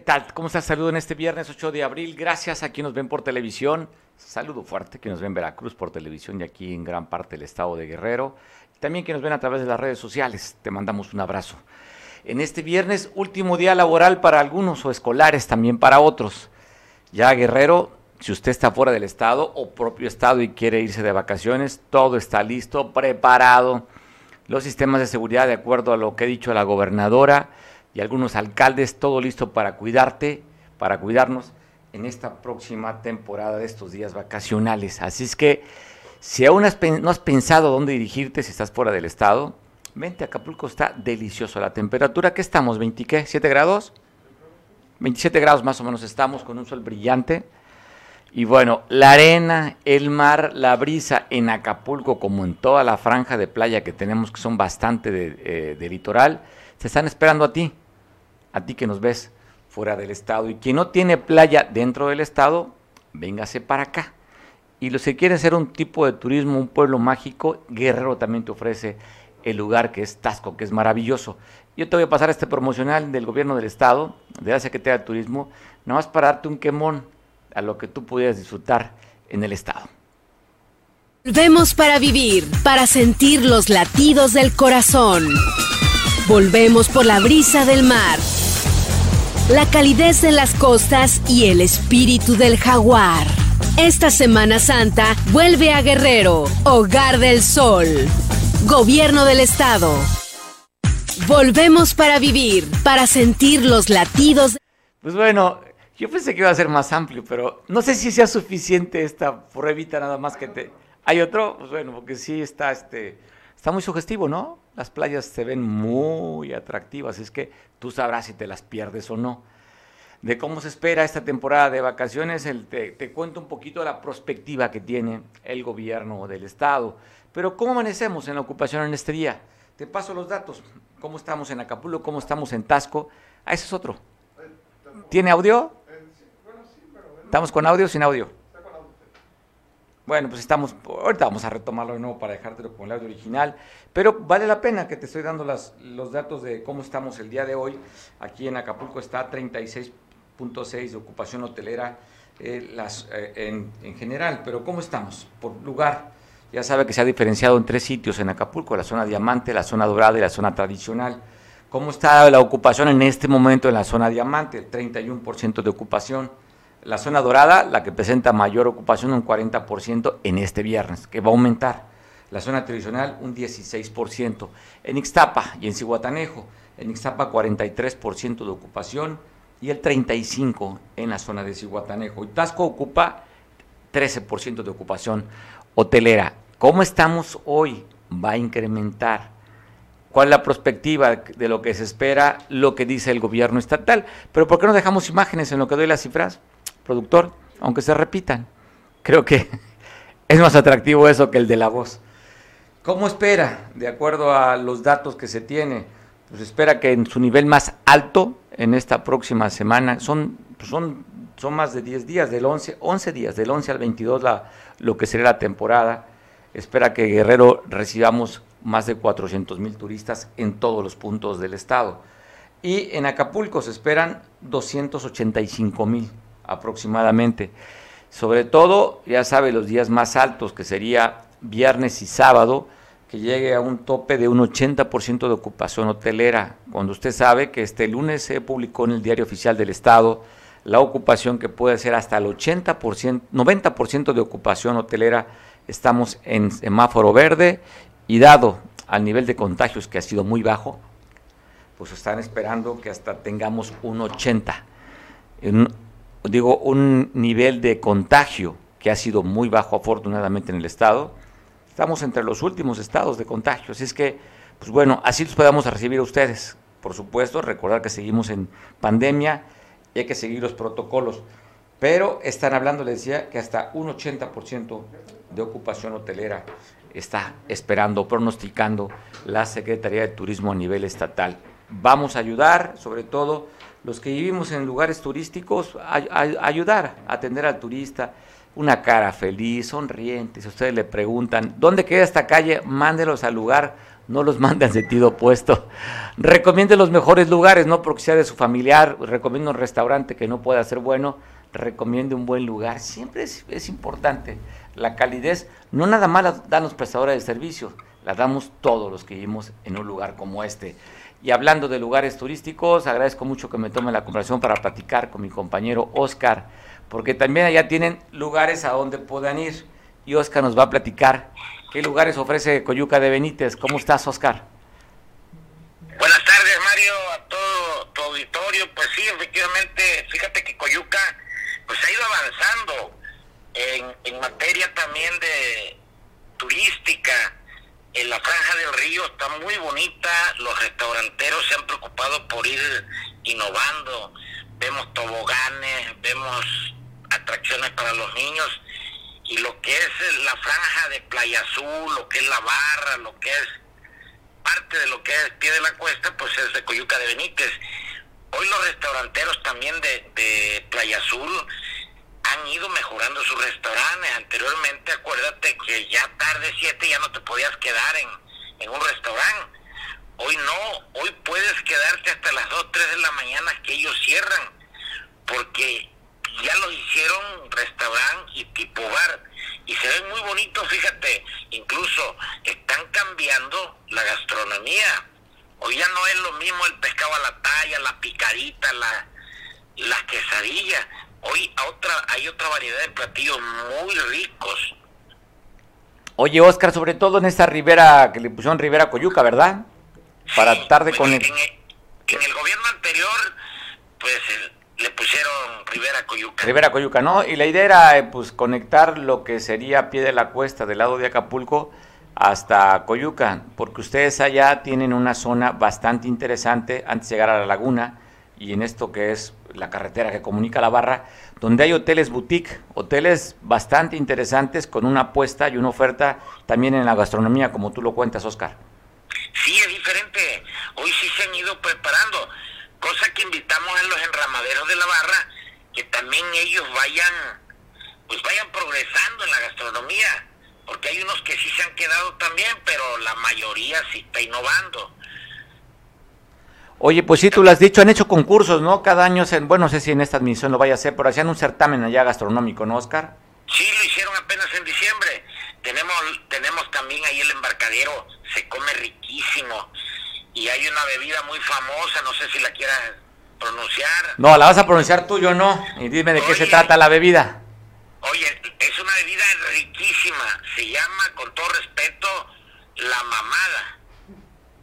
¿Qué tal? ¿Cómo estás? Saludo en este viernes 8 de abril. Gracias a quienes nos ven por televisión. Saludo fuerte que nos ven en Veracruz por televisión y aquí en gran parte del estado de Guerrero. También que nos ven a través de las redes sociales. Te mandamos un abrazo. En este viernes, último día laboral para algunos o escolares también para otros. Ya Guerrero, si usted está fuera del estado o propio estado y quiere irse de vacaciones, todo está listo, preparado. Los sistemas de seguridad, de acuerdo a lo que ha dicho la gobernadora, y algunos alcaldes, todo listo para cuidarte, para cuidarnos en esta próxima temporada de estos días vacacionales. Así es que si aún no has pensado dónde dirigirte si estás fuera del estado, vente a Acapulco, está delicioso la temperatura. ¿Qué estamos? ¿20 qué? ¿7 grados? 27 grados más o menos estamos con un sol brillante. Y bueno, la arena, el mar, la brisa en Acapulco, como en toda la franja de playa que tenemos, que son bastante de, eh, de litoral, se están esperando a ti, a ti que nos ves fuera del estado. Y quien no tiene playa dentro del estado, véngase para acá. Y los que quieren ser un tipo de turismo, un pueblo mágico, Guerrero también te ofrece el lugar que es Tasco, que es maravilloso. Yo te voy a pasar este promocional del gobierno del estado, de la Secretaría de Turismo, nada más para darte un quemón a lo que tú pudieras disfrutar en el estado. Volvemos para vivir, para sentir los latidos del corazón. Volvemos por la brisa del mar, la calidez de las costas y el espíritu del jaguar. Esta Semana Santa vuelve a Guerrero, Hogar del Sol, Gobierno del Estado. Volvemos para vivir, para sentir los latidos. Pues bueno, yo pensé que iba a ser más amplio, pero no sé si sea suficiente esta pruebita nada más que te... ¿Hay otro? Pues bueno, porque sí está este está muy sugestivo, ¿no? Las playas se ven muy atractivas, es que tú sabrás si te las pierdes o no. De cómo se espera esta temporada de vacaciones, el, te, te, cuento un poquito la perspectiva que tiene el gobierno del estado. Pero ¿cómo amanecemos en la ocupación en este día? Te paso los datos. ¿Cómo estamos en Acapulco? ¿Cómo estamos en Tasco? Ah, ese es otro. ¿Tiene audio? ¿Estamos con audio o sin audio? Bueno, pues estamos, ahorita vamos a retomarlo de nuevo para dejártelo con el audio original, pero vale la pena que te estoy dando las, los datos de cómo estamos el día de hoy. Aquí en Acapulco está 36.6 de ocupación hotelera eh, las, eh, en, en general, pero ¿cómo estamos? Por lugar, ya sabe que se ha diferenciado en tres sitios en Acapulco, la zona diamante, la zona dorada y la zona tradicional. ¿Cómo está la ocupación en este momento en la zona diamante? 31% de ocupación la zona dorada, la que presenta mayor ocupación, un 40% en este viernes, que va a aumentar. La zona tradicional, un 16%. En Ixtapa y en Cihuatanejo, en Ixtapa 43% de ocupación y el 35% en la zona de Cihuatanejo. Y Tasco ocupa 13% de ocupación hotelera. ¿Cómo estamos hoy? Va a incrementar. ¿Cuál es la perspectiva de lo que se espera, lo que dice el gobierno estatal? Pero ¿por qué no dejamos imágenes en lo que doy las cifras? Productor, aunque se repitan. Creo que es más atractivo eso que el de la voz. ¿Cómo espera? De acuerdo a los datos que se tiene, pues espera que en su nivel más alto en esta próxima semana, son, pues son, son más de 10 días, del 11, 11 días, del 11 al 22 la, lo que será la temporada. Espera que Guerrero recibamos más de 400 mil turistas en todos los puntos del estado. Y en Acapulco se esperan 285 mil aproximadamente. Sobre todo, ya sabe, los días más altos, que sería viernes y sábado, que llegue a un tope de un 80% de ocupación hotelera. Cuando usted sabe que este lunes se publicó en el Diario Oficial del Estado la ocupación que puede ser hasta el 80%, 90% de ocupación hotelera, estamos en semáforo verde y dado al nivel de contagios que ha sido muy bajo, pues están esperando que hasta tengamos un 80 digo, un nivel de contagio que ha sido muy bajo afortunadamente en el estado. Estamos entre los últimos estados de contagio, así es que, pues bueno, así los podemos recibir a ustedes. Por supuesto, recordar que seguimos en pandemia y hay que seguir los protocolos. Pero están hablando, les decía, que hasta un 80% de ocupación hotelera está esperando, pronosticando la Secretaría de Turismo a nivel estatal. Vamos a ayudar, sobre todo, los que vivimos en lugares turísticos, a, ayudar a atender al turista, una cara feliz, sonriente. Si ustedes le preguntan, ¿dónde queda esta calle? Mándelos al lugar, no los mande en sentido opuesto. Recomiende los mejores lugares, no porque sea de su familiar, recomiende un restaurante que no pueda ser bueno, recomiende un buen lugar. Siempre es, importante la calidez, no nada más la dan los prestadores de servicios, la damos todos los que vivimos en un lugar como este. Y hablando de lugares turísticos, agradezco mucho que me tome la conversación para platicar con mi compañero Oscar, porque también allá tienen lugares a donde puedan ir. Y Oscar nos va a platicar qué lugares ofrece Coyuca de Benítez. ¿Cómo estás, Oscar? Buenas tardes, Mario, a todo tu auditorio. Pues sí, efectivamente, fíjate que Coyuca pues ha ido avanzando en, en materia también de turística en la franja del río está muy bonita, los restauranteros se han preocupado por ir innovando, vemos toboganes, vemos atracciones para los niños y lo que es la franja de Playa Azul, lo que es la barra, lo que es parte de lo que es pie de la cuesta, pues es de Coyuca de Benítez. Hoy los restauranteros también de, de Playa Azul han ido mejorando sus restaurantes. Anteriormente, acuérdate que ya tarde 7 ya no te podías quedar en, en un restaurante. Hoy no, hoy puedes quedarte hasta las 2, 3 de la mañana que ellos cierran, porque ya lo hicieron restaurante y tipo bar. Y se ven muy bonitos, fíjate, incluso están cambiando la gastronomía. Hoy ya no es lo mismo el pescado a la talla, la picadita, la, la quesadilla Hoy otra, hay otra variedad de platillos muy ricos. Oye, Oscar, sobre todo en esta ribera que le pusieron Ribera Coyuca, ¿verdad? Para sí, tarde con el... En, el... gobierno anterior, pues le pusieron Ribera Coyuca. Ribera Coyuca, ¿no? Y la idea era eh, pues conectar lo que sería pie de la cuesta del lado de Acapulco hasta Coyuca, porque ustedes allá tienen una zona bastante interesante antes de llegar a la laguna y en esto que es la carretera que comunica la barra, donde hay hoteles boutique, hoteles bastante interesantes con una apuesta y una oferta también en la gastronomía, como tú lo cuentas, Oscar. Sí, es diferente. Hoy sí se han ido preparando, cosa que invitamos a los enramaderos de la barra, que también ellos vayan, pues vayan progresando en la gastronomía, porque hay unos que sí se han quedado también, pero la mayoría sí está innovando. Oye, pues sí, tú lo has dicho, han hecho concursos, ¿no? Cada año, bueno, no sé si en esta admisión lo vaya a hacer, pero hacían un certamen allá gastronómico, ¿no, Oscar? Sí, lo hicieron apenas en diciembre. Tenemos, tenemos también ahí el embarcadero, se come riquísimo. Y hay una bebida muy famosa, no sé si la quieras pronunciar. No, la vas a pronunciar tú, yo no. Y dime de qué se trata la bebida. Oye, es una bebida riquísima. Se llama, con todo respeto, la mamada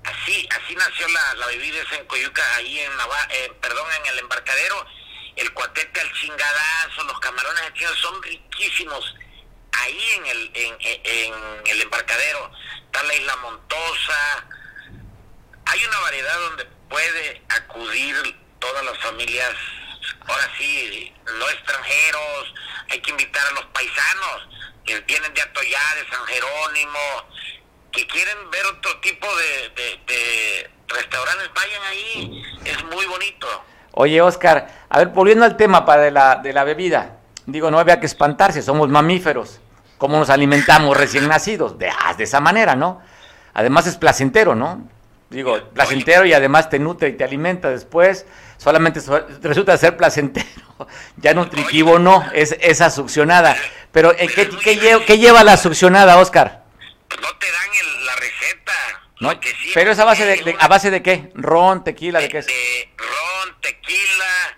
así, así nació la, la bebida en Coyuca, ahí en eh, perdón, en el embarcadero, el cuatete al chingadazo, los camarones al son riquísimos. Ahí en el, en, en, el embarcadero está la isla Montosa. Hay una variedad donde puede acudir todas las familias, ahora sí, no extranjeros, hay que invitar a los paisanos que vienen de Atoyá, de San Jerónimo, que quieren ver otro tipo de, restaurantes, vayan ahí, es muy bonito. Oye, Oscar, a ver, volviendo al tema para de la, de la bebida, digo, no había que espantarse, somos mamíferos, ¿cómo nos alimentamos recién nacidos? De, ah, de esa manera, ¿no? Además es placentero, ¿no? Digo, placentero y además te nutre y te alimenta después, solamente resulta ser placentero, ya nutritivo no, es esa succionada. Pero, ¿qué, qué, ¿qué lleva la succionada, Oscar? No te dan el, la receta. No, pero es a base de, a base de qué? Ron, tequila, ¿de, qué es? De ron, tequila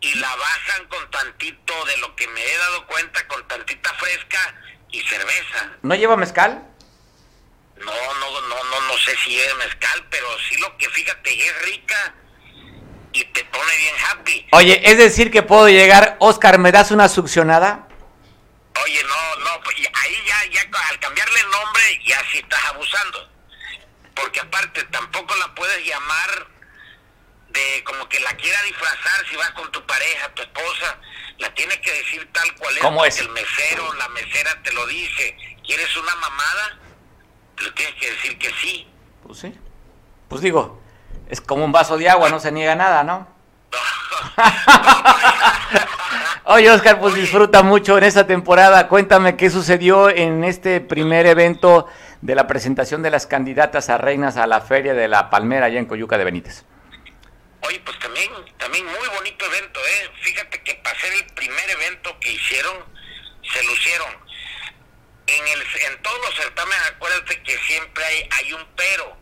y la bajan con tantito de lo que me he dado cuenta con tantita fresca y cerveza. ¿No lleva mezcal? No, no, no, no, no sé si es mezcal, pero sí lo que fíjate es rica y te pone bien happy. Oye, es decir que puedo llegar, Oscar, ¿me das una succionada? Oye, no, no, pues ahí ya, ya al cambiarle el nombre ya sí estás abusando. Porque aparte tampoco la puedes llamar de como que la quiera disfrazar si vas con tu pareja, tu esposa, la tienes que decir tal cual es. ¿Cómo es? El mesero, la mesera te lo dice. ¿Quieres una mamada? Pero tienes que decir que sí. Pues sí. Pues digo, es como un vaso de agua, no se niega nada, ¿no? Oye, Oscar, pues disfruta mucho en esta temporada. Cuéntame qué sucedió en este primer evento de la presentación de las candidatas a reinas a la Feria de la Palmera allá en Coyuca de Benítez. Oye, pues también, también muy bonito evento, ¿eh? Fíjate que para ser el primer evento que hicieron, se lucieron. En, el, en todos los certámenes, acuérdate que siempre hay, hay un pero.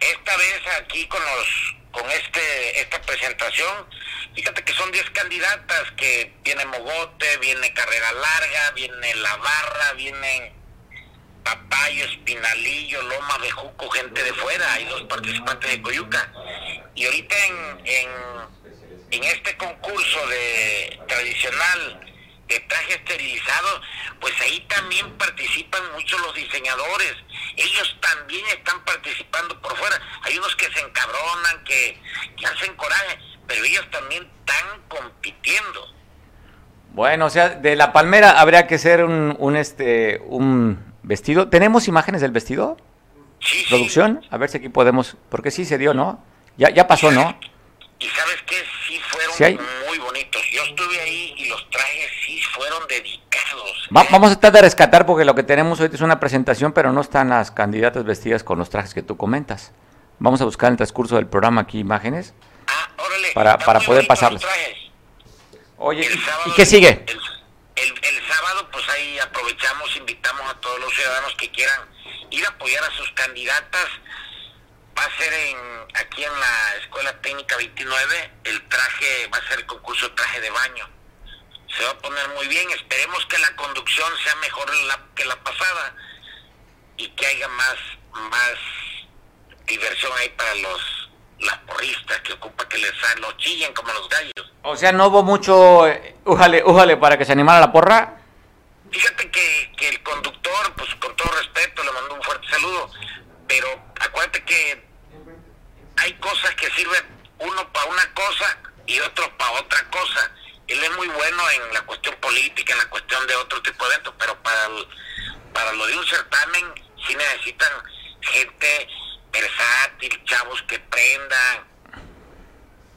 Esta vez aquí con los con este esta presentación, fíjate que son 10 candidatas que viene Mogote, viene Carrera Larga, viene La Barra, vienen Papayo, Espinalillo, Loma de Juco, gente de fuera, hay dos participantes de Coyuca. Y ahorita en, en, en este concurso de tradicional de traje esterilizado, pues ahí también participan muchos los diseñadores. Ellos también están participando por fuera. Hay unos que se encabronan, que, que hacen coraje, pero ellos también están compitiendo. Bueno, o sea, de la palmera habría que ser un, un este, un vestido. ¿Tenemos imágenes del vestido? Sí, ¿Producción? A ver si aquí podemos, porque sí se dio, ¿no? Ya, ya pasó, ¿no? Y sabes qué, sí fueron muy bonitos. Yo estuve ahí y los trajes sí fueron dedicados. Va- ¿eh? vamos a tratar de rescatar porque lo que tenemos ahorita es una presentación, pero no están las candidatas vestidas con los trajes que tú comentas. Vamos a buscar en el transcurso del programa aquí imágenes. Ah, órale, para- para poder pasarles. Oye, ¿y- sábado- ¿y qué sigue? El, el- el sábado, pues ahí aprovechamos, invitamos a todos los ciudadanos que quieran ir a apoyar a sus candidatas. Va a ser en aquí en la Escuela Técnica 29, el traje, va a ser el concurso de traje de baño. Se va a poner muy bien, esperemos que la conducción sea mejor la- que la pasada y que haya más, más diversión ahí para los las porristas que ocupa que les los chillen como los gallos. O sea, no hubo mucho eh, újale, újale para que se animara la porra. Fíjate que, que el conductor, pues con todo respeto, le mando un fuerte saludo, pero acuérdate que hay cosas que sirven uno para una cosa y otro para otra cosa. Él es muy bueno en la cuestión política, en la cuestión de otro tipo de eventos, pero para, el- para lo de un certamen sí necesitan gente versátil, chavos que prendan.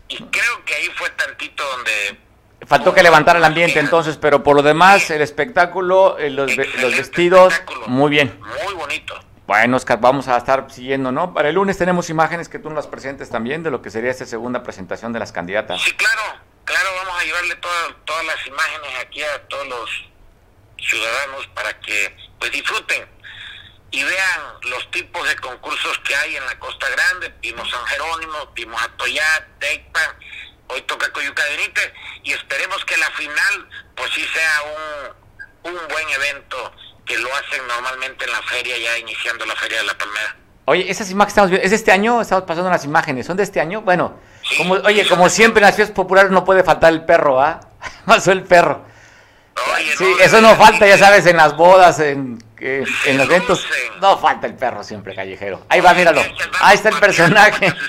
Y creo que ahí fue tantito donde Faltó que levantara el ambiente entonces, pero por lo demás, el espectáculo, eh, los, los vestidos, muy bien. Muy bonito. Bueno, Oscar, vamos a estar siguiendo, ¿no? Para el lunes tenemos imágenes que tú nos presentes también de lo que sería esta segunda presentación de las candidatas. Sí, claro, claro, vamos a llevarle todas las imágenes aquí a todos los ciudadanos para que pues disfruten y vean los tipos de concursos que hay en la Costa Grande. Vimos San Jerónimo, vimos Atoyat, Tecpan, hoy toca Coyuca de Benítez y esperemos que la final pues sí sea un, un buen evento que lo hacen normalmente en la feria ya iniciando la feria de la Palmera. Oye, esas imágenes estamos viendo, ¿es de este año? Estamos pasando las imágenes, ¿son de este año? Bueno, Sí. como, oye, como siempre en las fiestas populares no puede faltar el perro, ¿ah? Pasó el perro. Oye, Sí, eso no falta, ya sabes, en las bodas, en, que- en los eventos, no falta el perro siempre callejero. Ahí va, míralo. Ahí está el personaje.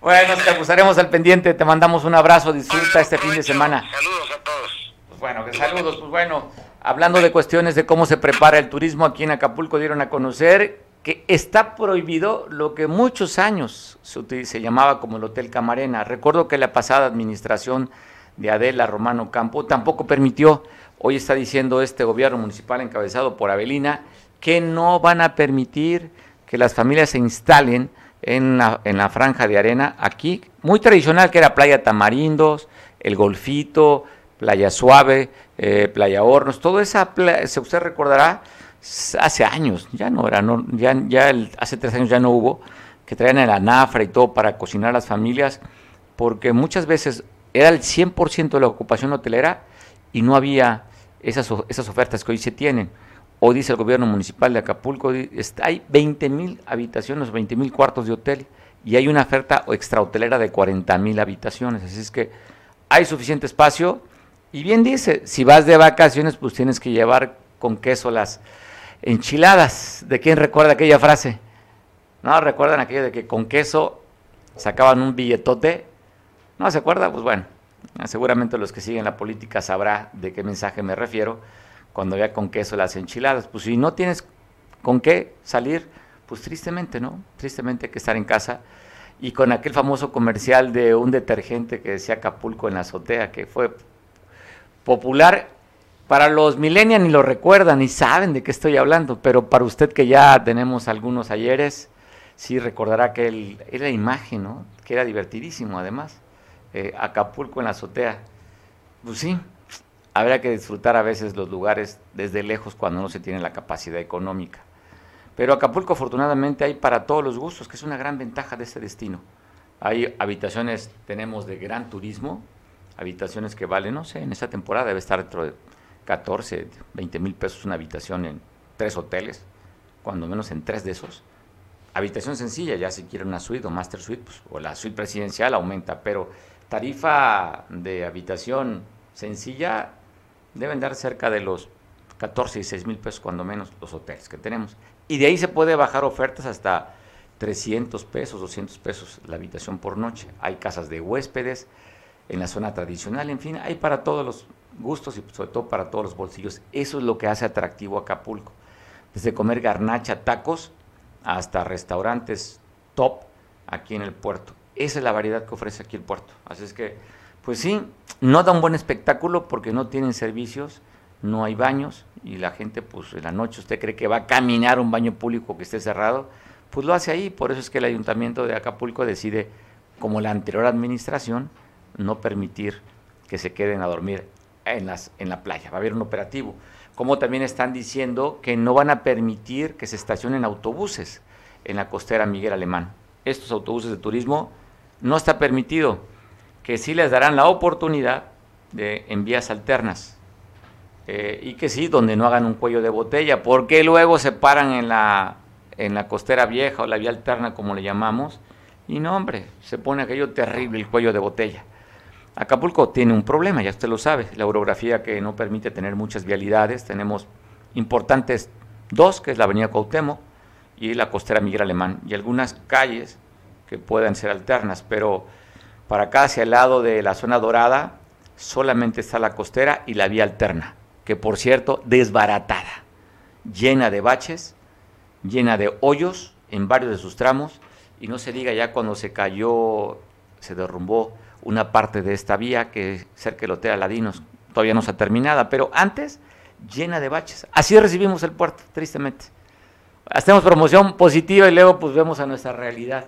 Bueno, pues estaremos al pendiente. Te mandamos un abrazo. Disfruta este fin de semana. Saludos a todos. Pues bueno, que saludos. Pues bueno, hablando de cuestiones de cómo se prepara el turismo aquí en Acapulco, dieron a conocer que está prohibido lo que muchos años se, llamaba como el Hotel Camarena. Recuerdo que la pasada administración de Adela Romano Campo tampoco permitió, hoy está diciendo este gobierno municipal encabezado por Avelina, que no van a permitir que las familias se instalen en la, en la franja de arena aquí, muy tradicional que era Playa Tamarindos, el Golfito, Playa Suave, eh, Playa Hornos, todo esa, se usted recordará, hace años, ya no era, ya, el- hace tres años ya no hubo, que traían el anafra y todo para cocinar a las familias, porque muchas veces era el 100% de la ocupación hotelera y no había esas, esas ofertas que hoy se tienen. Hoy dice el gobierno municipal de Acapulco, hay 20 mil habitaciones, 20 mil cuartos de hotel y hay una oferta extrahotelera de 40 mil habitaciones. Así es que hay suficiente espacio. Y bien dice, si vas de vacaciones, pues tienes que llevar con queso las enchiladas. ¿De quién recuerda aquella frase? ¿No? ¿Recuerdan aquello de que con queso sacaban un billetote? ¿No se acuerda? Pues bueno, seguramente los que siguen la política sabrá de qué mensaje me refiero cuando había con queso las enchiladas. Pues si no tienes con qué salir, pues tristemente, ¿no? Tristemente hay que estar en casa. y con aquel famoso comercial de un detergente que decía Acapulco en la azotea, que fue popular. Para los millennials ni lo recuerdan ni saben de qué estoy hablando, pero para usted que ya tenemos algunos ayeres, sí recordará que él, era imagen, ¿no? Que era divertidísimo además. Eh, Acapulco en la azotea. Pues sí, habrá que disfrutar a veces los lugares desde lejos cuando no se tiene la capacidad económica. Pero Acapulco afortunadamente hay para todos los gustos, que es una gran ventaja de este destino. Hay habitaciones, tenemos de gran turismo, habitaciones que valen, no sé, en esta temporada debe estar dentro de 14, 20 mil pesos una habitación en tres hoteles, cuando menos en tres de esos. Habitación sencilla, ya si quiere una suite o master suite, pues, o la suite presidencial aumenta, pero tarifa de habitación sencilla deben dar cerca de los 14 y 6 mil pesos cuando menos los hoteles que tenemos. Y de ahí se puede bajar ofertas hasta 300 pesos, 200 pesos la habitación por noche. Hay casas de huéspedes en la zona tradicional, en fin, hay para todos los gustos y sobre todo para todos los bolsillos. Eso es lo que hace atractivo Acapulco. Desde comer garnacha, tacos, hasta restaurantes top aquí en el puerto. Esa es la variedad que ofrece aquí el puerto. Así es que, pues sí, no da un buen espectáculo porque no tienen servicios, no hay baños y la gente, pues en la noche usted cree que va a caminar un baño público que esté cerrado, pues lo hace ahí. Por eso es que el ayuntamiento de Acapulco decide, como la anterior administración, no permitir que se queden a dormir en, las, en la playa. Va a haber un operativo. Como también están diciendo que no van a permitir que se estacionen autobuses en la costera Miguel Alemán. Estos autobuses de turismo no está permitido, que sí les darán la oportunidad de en vías alternas. Eh, y que sí, donde no hagan un cuello de botella, porque luego se paran en la, en la costera vieja o la vía alterna, como le llamamos, y no, hombre, se pone aquello terrible, el cuello de botella. Acapulco tiene un problema, ya usted lo sabe, la orografía que no permite tener muchas vialidades, tenemos importantes dos, que es la avenida Cuauhtémoc y la costera Miguel Alemán, y algunas calles que puedan ser alternas, pero para acá hacia el lado de la zona dorada solamente está la costera y la vía alterna, que por cierto, desbaratada, llena de baches, llena de hoyos en varios de sus tramos, y no se diga ya cuando se cayó, se derrumbó una parte de esta vía que cerca del Hotel Aladinos todavía no está terminada, pero antes llena de baches. Así recibimos el puerto, tristemente. Hacemos promoción positiva y luego pues vemos a nuestra realidad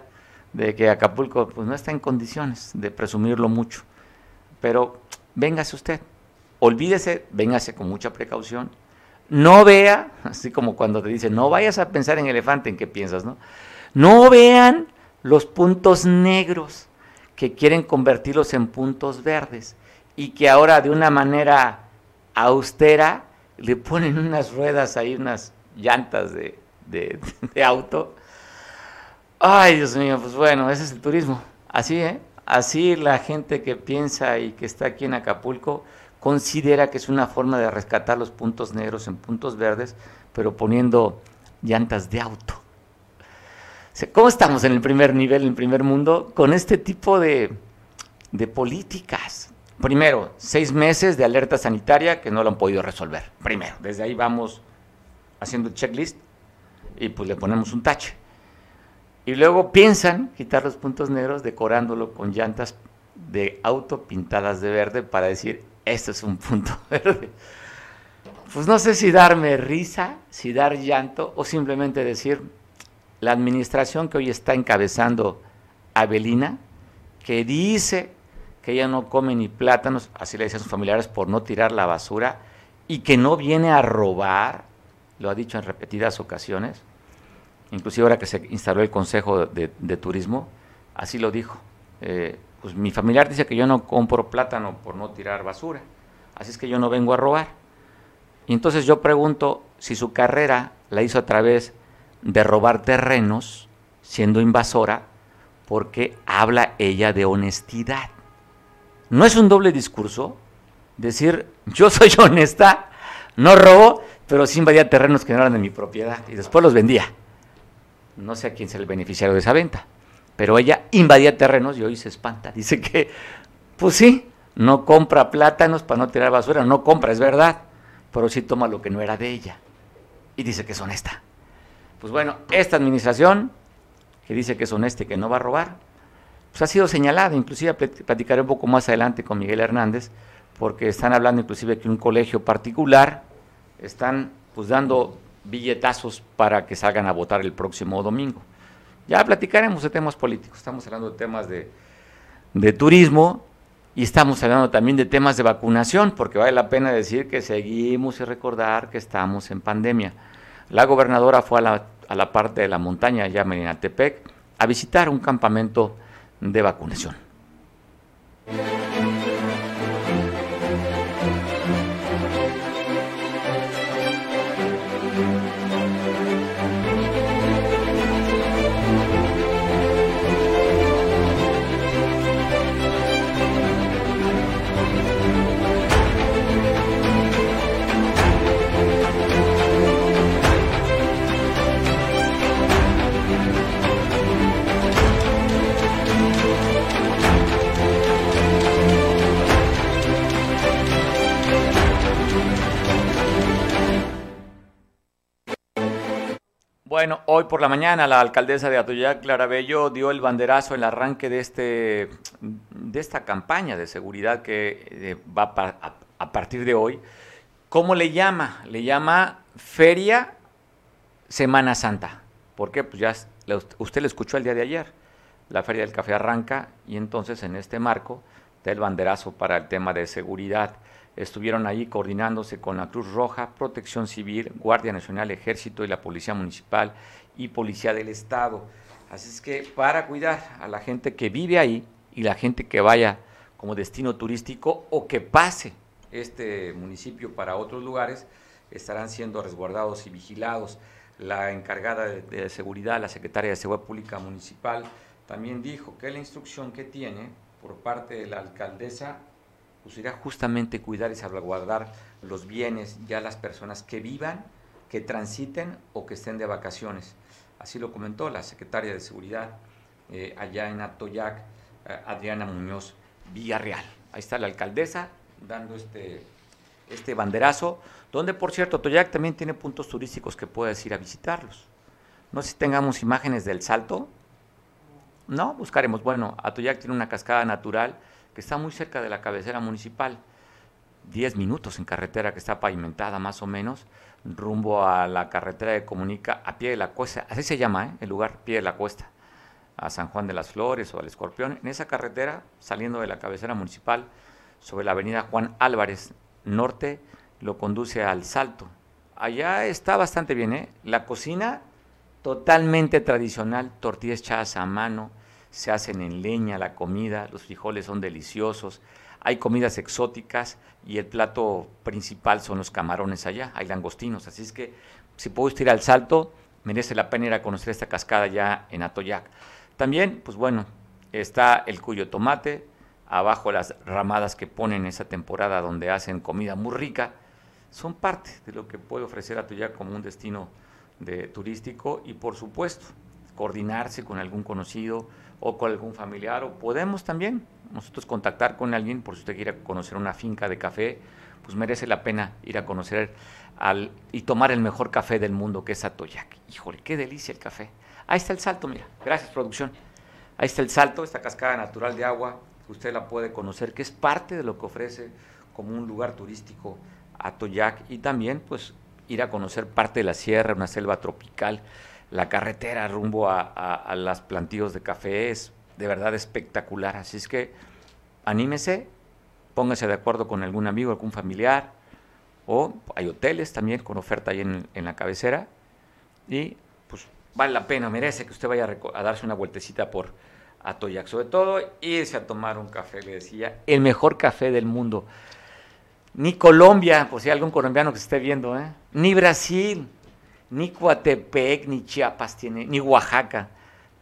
de que Acapulco pues no está en condiciones de presumirlo mucho. Pero véngase usted, olvídese, véngase con mucha precaución. No vea, así como cuando te dicen, no vayas a pensar en elefante, ¿en qué piensas, no? No vean los puntos negros que quieren convertirlos en puntos verdes y que ahora de una manera austera le ponen unas ruedas ahí, unas llantas de, auto. Ay, Dios mío, pues bueno, ese es el turismo. Así, ¿eh? Así la gente que piensa y que está aquí en Acapulco considera que es una forma de rescatar los puntos negros en puntos verdes, pero poniendo llantas de auto. ¿Cómo estamos en el primer nivel, en el primer mundo? Con este tipo de, políticas. Primero, seis meses de alerta sanitaria que no lo han podido resolver. Primero, desde ahí vamos haciendo el checklist y pues le ponemos un tache. Y luego piensan quitar los puntos negros decorándolo con llantas de auto pintadas de verde para decir, esto es un punto verde. Pues no sé si darme risa, si dar llanto o simplemente decir, la administración que hoy está encabezando Abelina, que dice que ella no come ni plátanos, así le decían sus familiares, por no tirar la basura, y que no viene a robar, lo ha dicho en repetidas ocasiones, inclusive ahora que se instaló el Consejo de, Turismo, así lo dijo. Eh, pues mi familiar dice que yo no compro plátano por no tirar basura, así es que yo no vengo a robar. Y entonces yo pregunto si su carrera la hizo a través de robar terrenos siendo invasora porque habla ella de honestidad. ¿No es un doble discurso? Decir, yo soy honesta, no robo, pero sí invadía terrenos que no eran de mi propiedad y después los vendía. No sé a quién es el beneficiario de esa venta, pero ella invadía terrenos y hoy se espanta. Dice que, pues sí, no compra plátanos para no tirar basura, no compra, es verdad, pero sí toma lo que no era de ella. Y dice que es honesta. Pues bueno, esta administración, que dice que es honesta y que no va a robar, pues ha sido señalada, inclusive platicaré un poco más adelante con Miguel Hernández, porque están hablando inclusive que un colegio particular están pues dando billetazos para que salgan a votar el próximo domingo. Ya platicaremos de temas políticos, estamos hablando de temas de, de turismo y estamos hablando también de temas de vacunación, porque vale la pena decir que seguimos y recordar que estamos en pandemia. La gobernadora fue a la, a la parte de la montaña, allá en Atepec, a visitar un campamento de vacunación. Bueno, hoy por la mañana la alcaldesa de Atoyac, Clara Bello, dio el banderazo en el arranque de, este, de esta campaña de seguridad que eh, va a, partir de hoy. ¿Cómo le llama? Le llama Feria Semana Santa. ¿Por qué? Pues ya usted lo escuchó el día de ayer. La Feria del Café arranca y entonces en este marco da el banderazo para el tema de seguridad estuvieron ahí coordinándose con la Cruz Roja, Protección Civil, Guardia Nacional, Ejército y la Policía Municipal y Policía del Estado. Así es que para cuidar a la gente que vive ahí y la gente que vaya como destino turístico o que pase este municipio para otros lugares, estarán siendo resguardados y vigilados. La encargada de, seguridad, la secretaria de Seguridad Pública Municipal, también dijo que la instrucción que tiene por parte de la alcaldesa pues justamente cuidar y salvaguardar los bienes ya las personas que vivan, que transiten o que estén de vacaciones. Así lo comentó la secretaria de Seguridad eh, allá en Atoyac, eh, Adriana Muñoz Villarreal. Ahí está la alcaldesa dando este, este banderazo, donde por cierto Atoyac también tiene puntos turísticos que puedes ir a visitarlos. No sé si tengamos imágenes del salto. No, buscaremos. Bueno, Atoyac tiene una cascada natural que está muy cerca de la cabecera municipal, 10 minutos en carretera que está pavimentada más o menos, rumbo a la carretera que comunica a pie de la cuesta, así se llama ¿eh? el lugar, pie de la cuesta, a San Juan de las Flores o al Escorpión. En esa carretera, saliendo de la cabecera municipal, sobre la avenida Juan Álvarez Norte, lo conduce al Salto. Allá está bastante bien, ¿eh? La cocina totalmente tradicional, tortillas echadas a mano, se hacen en leña la comida, los frijoles son deliciosos, hay comidas exóticas y el plato principal son los camarones allá, hay langostinos, así es que si puedo ir al salto, merece la pena ir a conocer esta cascada ya en Atoyac. También, pues bueno, está el cuyo tomate, abajo las ramadas que ponen en esa temporada donde hacen comida muy rica, son parte de lo que puede ofrecer Atoyac como un destino de, turístico y por supuesto coordinarse con algún conocido, o con algún familiar, o podemos también nosotros contactar con alguien por si usted quiere conocer una finca de café, pues merece la pena ir a conocer al, y tomar el mejor café del mundo que es Atoyac. Híjole, qué delicia el café. Ahí está el salto, mira. Gracias, producción. Ahí está el salto, esta cascada natural de agua, usted la puede conocer, que es parte de lo que ofrece como un lugar turístico Atoyac y también pues ir a conocer parte de la sierra, una selva tropical la carretera rumbo a, a, las plantíos de café es de verdad espectacular. Así es que anímese, póngase de acuerdo con algún amigo, algún familiar, o hay hoteles también con oferta ahí en, la cabecera, y pues vale la pena, merece que usted vaya a, darse una vueltecita por Atoyac, sobre todo irse a tomar un café, le decía, el mejor café del mundo. Ni Colombia, por si hay algún colombiano que esté viendo, ¿eh? ni Brasil, ni Coatepec, ni Chiapas tiene, ni Oaxaca,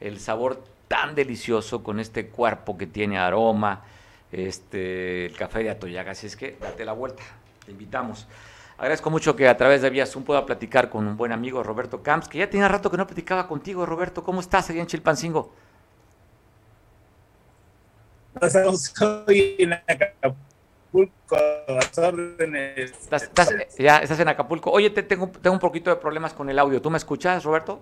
el sabor tan delicioso con este cuerpo que tiene aroma, este, el café de Atoyaga. Así es que date la vuelta, te invitamos. Agradezco mucho que a través de Vía pueda platicar con un buen amigo, Roberto Camps, que ya tenía rato que no platicaba contigo, Roberto. ¿Cómo estás allá en Chilpancingo? Estás, ya estás en Acapulco. Oye, te, tengo, tengo un poquito de problemas con el audio. ¿Tú me escuchas, Roberto?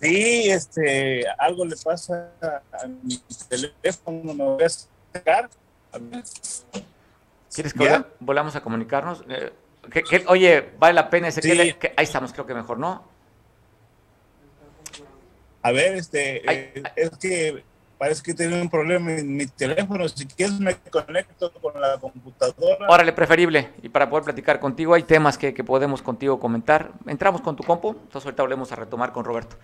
Sí, este, algo le pasa a mi teléfono, me voy a sacar. ¿Quieres que volvamos a comunicarnos? Eh, oye, vale la pena ese que, ahí estamos, creo que mejor, ¿no? A ver, este, eh, es que parece que tiene un problema en mi teléfono. Si quieres me conecto con la computadora. Órale, preferible. Y para poder platicar contigo, hay temas que, que podemos contigo comentar. Entramos con tu compu, entonces ahorita volvemos a retomar con Roberto.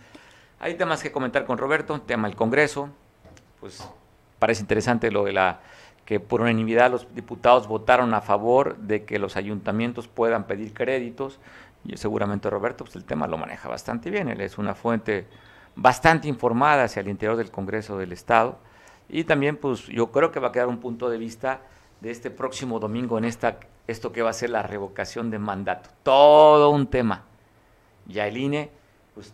Hay temas que comentar con Roberto, tema del Congreso, pues parece interesante lo de la que por unanimidad los diputados votaron a favor de que los ayuntamientos puedan pedir créditos y seguramente Roberto pues el tema lo maneja bastante bien, él es una fuente bastante informada hacia el interior del Congreso del Estado y también pues yo creo que va a quedar un punto de vista de este próximo domingo en esta esto que va a ser la revocación de mandato, todo un tema. Ya el INE pues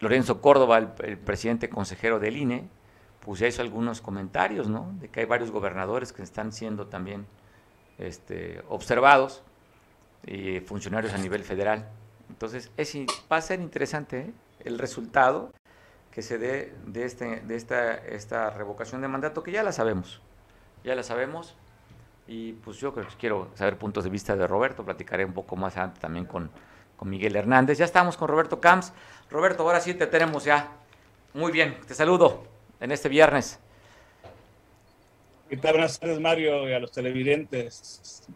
Lorenzo Córdoba, el, presidente consejero del INE, pues ya hizo algunos comentarios, ¿no? De que hay varios gobernadores que están siendo también este, observados y funcionarios a nivel federal. Entonces, es, va a ser interesante ¿eh? el resultado que se dé de, este, de esta, esta revocación de mandato, que ya la sabemos, ya la sabemos, y pues yo quiero saber puntos de vista de Roberto, platicaré un poco más adelante también con, con Miguel Hernández. Ya estamos con Roberto Camps. Roberto, ahora sí te tenemos ya. Muy bien, te saludo en este viernes. ¿Qué tal? Buenas tardes, Mario, y a los televidentes.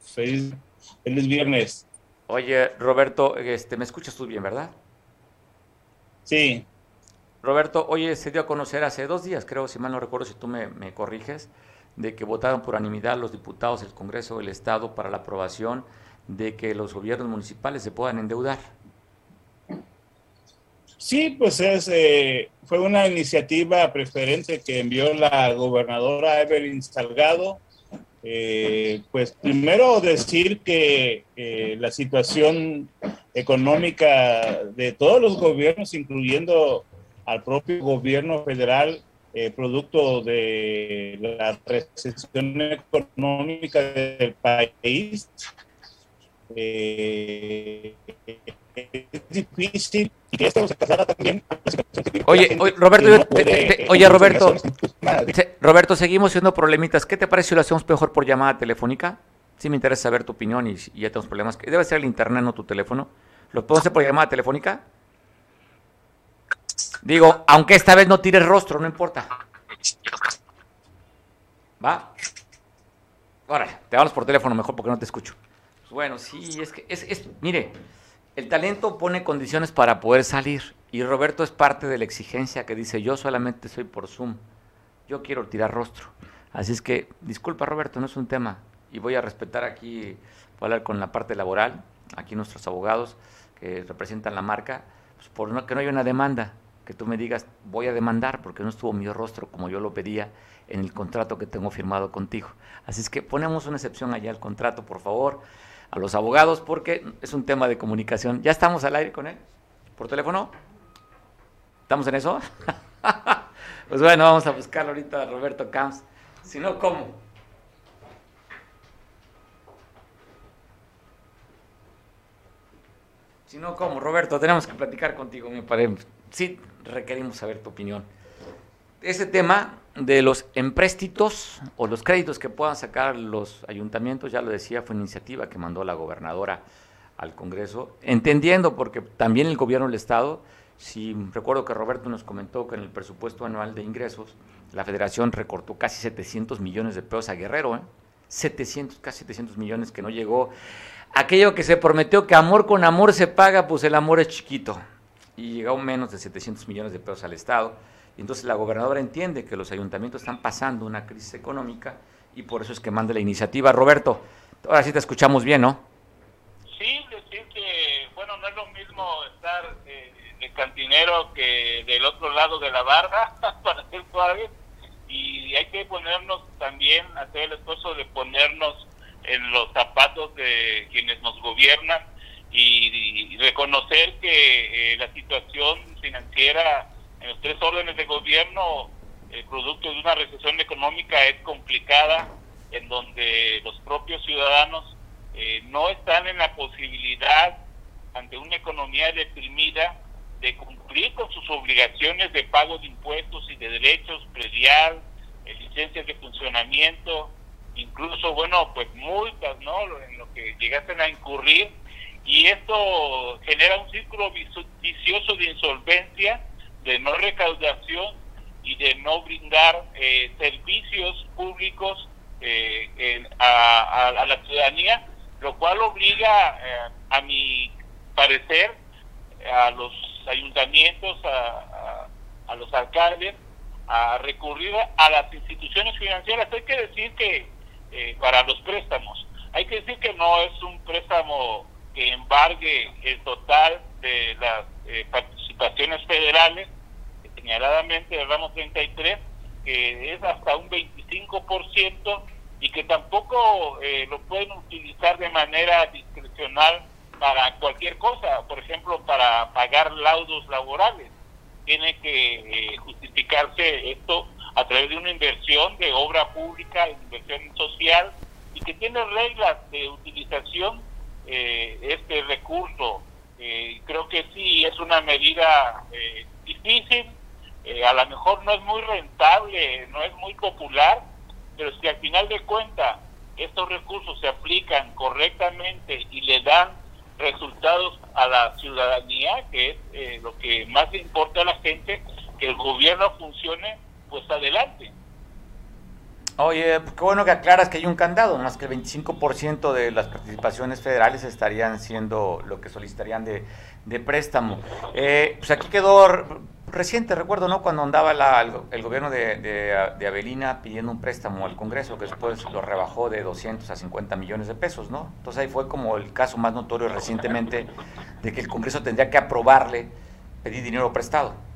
Feliz, feliz viernes. Oye, Roberto, este, me escuchas tú bien, ¿verdad? Sí. Roberto, oye, se dio a conocer hace dos días, creo, si mal no recuerdo, si tú me, corriges, de que votaron por unanimidad los diputados del Congreso del Estado para la aprobación de que los gobiernos municipales se puedan endeudar. Sí, pues es, eh, fue una iniciativa preferente que envió la gobernadora Evelyn Salgado. Eh, pues primero decir que eh, la situación económica de todos los gobiernos, incluyendo al propio gobierno federal, producto de la recesión económica del país, es difícil Oye, Roberto, oye, Roberto, Roberto, seguimos siendo problemitas. ¿Qué te parece si lo hacemos mejor por llamada telefónica? Sí me interesa saber tu opinión y, ya tenemos problemas. Debe ser el internet, no tu teléfono. ¿Lo podemos hacer por llamada telefónica? Digo, aunque esta vez no tires rostro, no importa. ¿Va? Ahora, te vamos por teléfono mejor porque no te escucho. Pues bueno, sí, es que, es, es, mire, el talento pone condiciones para poder salir y Roberto es parte de la exigencia que dice yo solamente soy por Zoom, yo quiero tirar rostro. Así es que, disculpa Roberto, no es un tema y voy a respetar aquí, voy a hablar con la parte laboral, aquí nuestros abogados que representan la marca, pues por no, que no haya una demanda, que tú me digas voy a demandar porque no estuvo mi rostro como yo lo pedía en el contrato que tengo firmado contigo. Así es que ponemos una excepción allá al contrato, por favor a los abogados porque es un tema de comunicación. ¿Ya estamos al aire con él? ¿Por teléfono? ¿Estamos en eso? pues bueno, vamos a buscarlo ahorita a Roberto Camps. Si no, ¿cómo? Si no, ¿cómo? Roberto, tenemos que platicar contigo, me parece. Sí, requerimos saber tu opinión. Ese tema de los empréstitos o los créditos que puedan sacar los ayuntamientos, ya lo decía, fue iniciativa que mandó la gobernadora al Congreso, entendiendo porque también el gobierno del Estado, si recuerdo que Roberto nos comentó que en el presupuesto anual de ingresos, la federación recortó casi 700 millones de pesos a Guerrero, ¿eh? 700, casi 700 millones que no llegó. Aquello que se prometió que amor con amor se paga, pues el amor es chiquito. Y llegó menos de 700 millones de pesos al Estado entonces la gobernadora entiende que los ayuntamientos están pasando una crisis económica y por eso es que manda la iniciativa. Roberto, ahora sí te escuchamos bien, ¿no? Sí, decir que, bueno, no es lo mismo estar eh, de cantinero que del otro lado de la barra, para ser suave, y hay que ponernos también, hacer el esfuerzo de ponernos en los zapatos de quienes nos gobiernan y, reconocer que eh, la situación financiera en los tres órdenes de gobierno, el producto de una recesión económica es complicada, en donde los propios ciudadanos eh, no están en la posibilidad, ante una economía deprimida, de cumplir con sus obligaciones de pago de impuestos y de derechos, predial, eh, licencias de funcionamiento, incluso, bueno, pues multas, ¿no? En lo que llegasen a incurrir. Y esto genera un círculo vicioso de insolvencia, de no recaudación y de no brindar eh, servicios públicos eh, a, a, la ciudadanía, lo cual obliga, a mi parecer, a los ayuntamientos, a, a, los alcaldes, a recurrir a las instituciones financieras. Hay que decir que eh, para los préstamos, hay que decir que no es un préstamo que embargue el total de las eh, participaciones federales, señaladamente el ramo 33, que es hasta un 25% y que tampoco eh, lo pueden utilizar de manera discrecional para cualquier cosa, por ejemplo, para pagar laudos laborales. Tiene que eh, justificarse esto a través de una inversión de obra pública, inversión social, y que tiene reglas de utilización eh, este recurso. Eh, creo que sí, es una medida difícil, a lo mejor no es muy rentable, no es muy popular, pero si al final de cuentas estos recursos se aplican correctamente y le dan resultados a la ciudadanía, que es eh, lo que más le importa a la gente, que el gobierno funcione, pues adelante. Oye, qué bueno que aclaras que hay un candado, más que el 25% de las participaciones federales estarían siendo lo que solicitarían de, de préstamo. Eh, pues aquí quedó reciente, recuerdo, ¿no? Cuando andaba el, gobierno de, de, Avelina pidiendo un préstamo al Congreso, que después lo rebajó de 200 a 50 millones de pesos, ¿no? Entonces ahí fue como el caso más notorio recientemente de que el Congreso tendría que aprobarle pedir dinero prestado.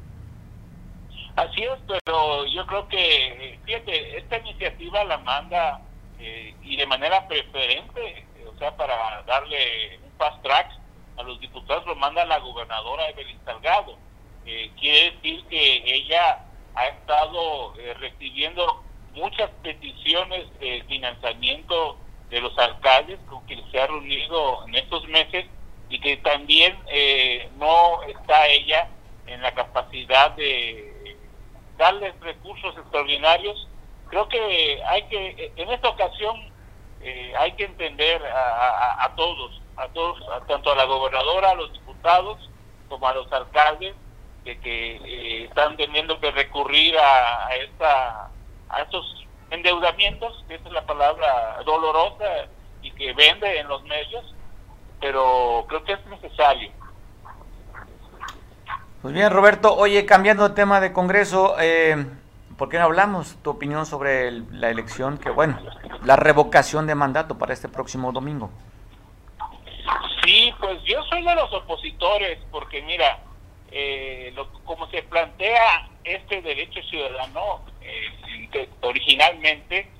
Así es, pero yo creo que, fíjate, esta iniciativa la manda eh, y de manera preferente, o sea, para darle un fast track a los diputados, lo manda la gobernadora Evelyn Salgado. Eh, quiere decir que ella ha estado eh, recibiendo muchas peticiones de financiamiento de los alcaldes con quienes se ha reunido en estos meses y que también eh, no está ella en la capacidad de darles recursos extraordinarios. Creo que hay que, en esta ocasión, hay que entender a, a, todos, a todos, tanto a la gobernadora, a los diputados, como a los alcaldes, que, que eh, están teniendo que recurrir a, a, esta, a estos endeudamientos, que esa es la palabra dolorosa y que vende en los medios, pero creo que es necesario. Pues bien, Roberto, oye, cambiando de tema de Congreso, eh, ¿por qué no hablamos tu opinión sobre la elección, que bueno, la revocación de mandato para este próximo domingo? Sí, pues yo soy de los opositores, porque mira, eh, lo, como se plantea este derecho ciudadano eh, originalmente,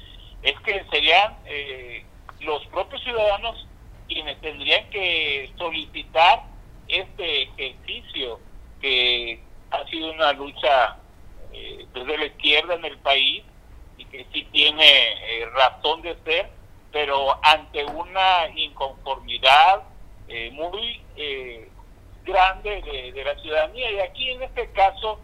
es que serían eh, los propios ciudadanos quienes tendrían que solicitar este ejercicio que ha sido una lucha eh, desde la izquierda en el país y que sí tiene eh, razón de ser, pero ante una inconformidad muy grande de, la ciudadanía. Y aquí en este caso,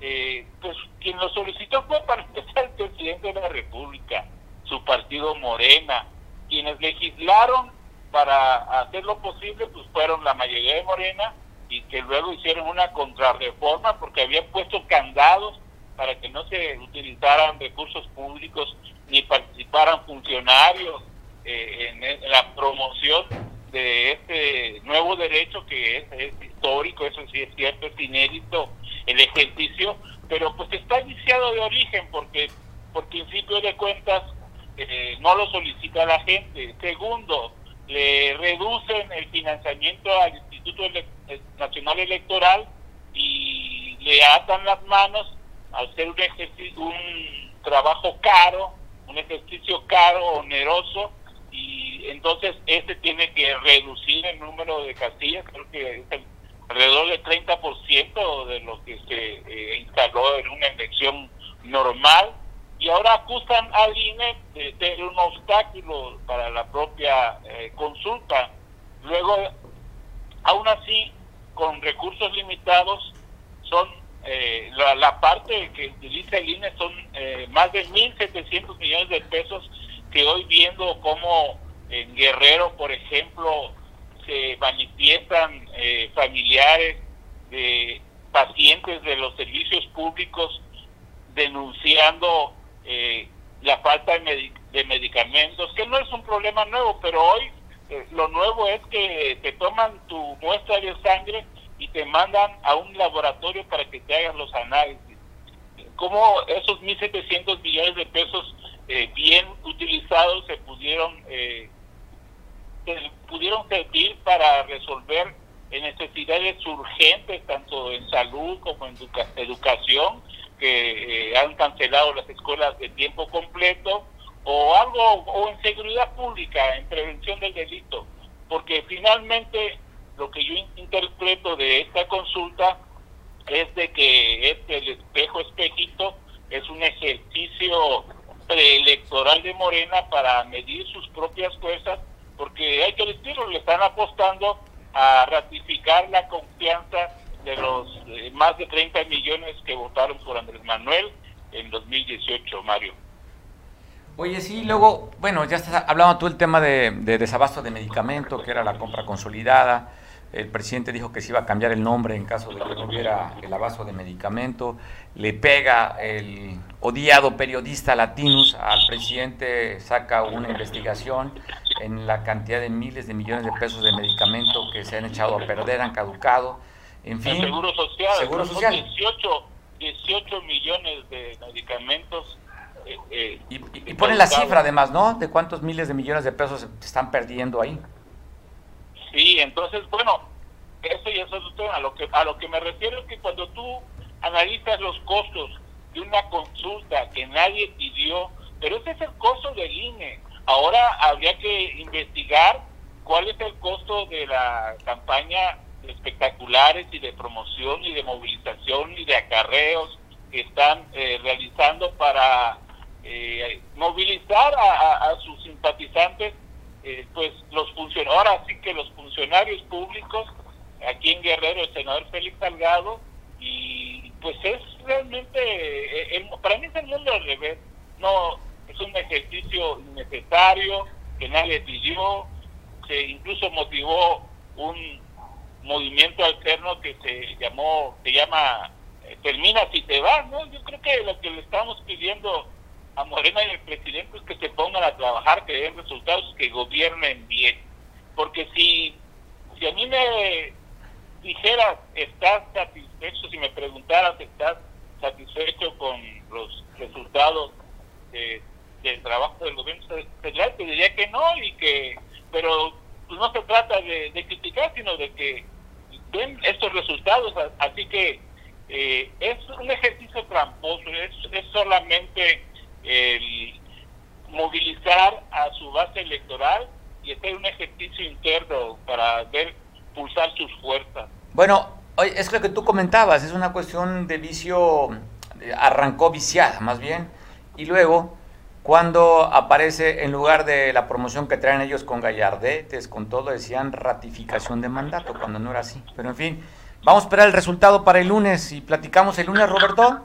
eh, pues quien lo solicitó fue para empezar el presidente de la República, su partido Morena. Quienes legislaron para hacer lo posible, pues fueron la mayoría de Morena y que luego hicieron una contrarreforma porque habían puesto candados para que no se utilizaran recursos públicos ni participaran funcionarios eh, en, la promoción de este nuevo derecho que es, histórico, eso sí es cierto, es inédito el ejercicio, pero pues está iniciado de origen porque por principio de cuentas eh, no lo solicita la gente. Segundo, le reducen el financiamiento al Instituto Nacional Electoral y le atan las manos al ser un ejercicio, un trabajo caro, un ejercicio caro, oneroso, y entonces este tiene que reducir el número de casillas, creo que es alrededor del 30% de lo que se eh, instaló en una elección normal y ahora acusan al INE de ser un obstáculo para la propia eh, consulta. Luego, aún así, con recursos limitados son eh, la, parte que utiliza el INE son eh, más de 1.700 millones de pesos que hoy viendo como en Guerrero, por ejemplo, se manifiestan eh, familiares de pacientes de los servicios públicos denunciando la falta de, de, medicamentos, que no es un problema nuevo, pero hoy lo nuevo es que te toman tu muestra de sangre y te mandan a un laboratorio para que te hagan los análisis. ¿Cómo esos 1.700 millones de pesos eh, bien utilizados se pudieron, eh, pudieron servir para resolver necesidades urgentes, tanto en salud como en educación, que eh, han cancelado las escuelas de tiempo completo, o algo, o en seguridad pública, en prevención del delito, porque finalmente lo que yo interpreto de esta consulta es de que este, el espejo espejito es un ejercicio preelectoral de Morena para medir sus propias fuerzas, porque hay que decirlo, le están apostando a ratificar la confianza de los eh, más de 30 millones que votaron por Andrés Manuel en 2018, Mario. Oye, sí, luego, bueno, ya estás hablando tú el tema de, de desabasto de medicamento, que era la compra consolidada. El presidente dijo que se iba a cambiar el nombre en caso de que no hubiera el abasto de medicamento. Le pega el odiado periodista Latinus al presidente, saca una investigación en la cantidad de miles de millones de pesos de medicamento que se han echado a perder, han caducado. En fin, el Seguro Social, seguro social. 18, 18 millones de medicamentos. Eh, y, y, ponen la cifra además, ¿no? De cuántos miles de millones de pesos se están perdiendo ahí. Sí, entonces, bueno, eso y eso es A lo que, a lo que me refiero es que cuando tú analizas los costos de una consulta que nadie pidió, pero ese es el costo del INE. Ahora habría que investigar cuál es el costo de la campaña de espectaculares y de promoción y de movilización y de acarreos que están eh, realizando para eh, movilizar a, sus simpatizantes eh, pues los funcionarios, ahora sí que los funcionarios públicos, aquí en Guerrero, el senador Félix Salgado, y pues es realmente, eh, para mí es el mundo al revés, no, es un ejercicio innecesario, que nadie pidió, se incluso motivó un movimiento alterno que se llamó, se llama eh, Termina si te vas, ¿no? Yo creo que lo que le estamos pidiendo a Morena y al presidente es que se pongan a trabajar, que den resultados, que gobiernen bien. Porque si, si a mí me dijeras, ¿estás satisfecho? Si me preguntaras, ¿estás satisfecho con los resultados del trabajo del gobierno federal? Te diría que no, y que pero pues, no se trata de, criticar, sino de que ven estos resultados. Así que eh, es un ejercicio tramposo, es, es solamente el movilizar a su base electoral y hacer un ejercicio interno para ver pulsar sus fuerzas. Bueno, es lo que tú comentabas, es una cuestión de vicio, arrancó viciada más bien, y luego cuando aparece en lugar de la promoción que traen ellos con gallardetes, con todo, decían ratificación de mandato, cuando no era así. Pero en fin, vamos a esperar el resultado para el lunes y platicamos el lunes, Roberto.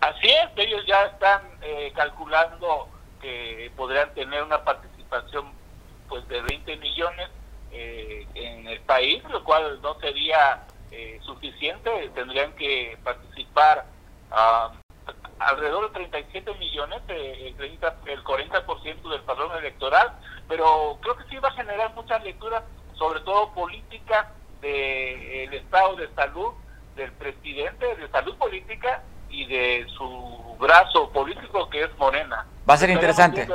Así es, ellos ya están eh, calculando que podrían tener una participación pues de 20 millones eh, en el país, lo cual no sería eh, suficiente, tendrían que participar uh, alrededor de 37 millones, el, 30, el 40% del padrón electoral, pero creo que sí va a generar muchas lecturas, sobre todo políticas del estado de salud del presidente, de salud política y de su brazo político que es Morena. Va a ser interesante.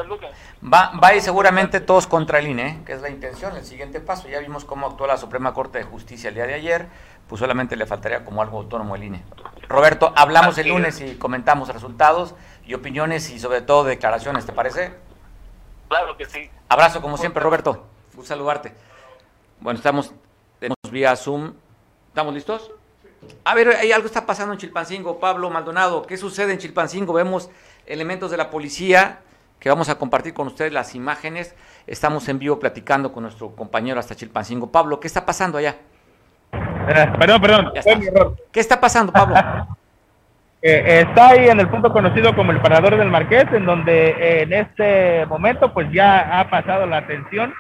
Va, va a ir seguramente todos contra el INE, que es la intención, el siguiente paso. Ya vimos cómo actuó la Suprema Corte de Justicia el día de ayer, pues solamente le faltaría como algo autónomo el INE. Roberto, hablamos el lunes y comentamos resultados y opiniones y sobre todo declaraciones, ¿te parece? Claro que sí. Abrazo como siempre, Roberto. Un saludarte. Bueno, estamos, tenemos vía Zoom. ¿Estamos listos? A ver, hay algo está pasando en Chilpancingo, Pablo Maldonado. ¿Qué sucede en Chilpancingo? Vemos elementos de la policía que vamos a compartir con ustedes las imágenes. Estamos en vivo platicando con nuestro compañero hasta Chilpancingo. Pablo, ¿qué está pasando allá? Eh, perdón, perdón, fue mi error. ¿Qué está pasando, Pablo? Eh, está ahí en el punto conocido como el Parador del Marqués, en donde eh, en este momento pues ya ha pasado la atención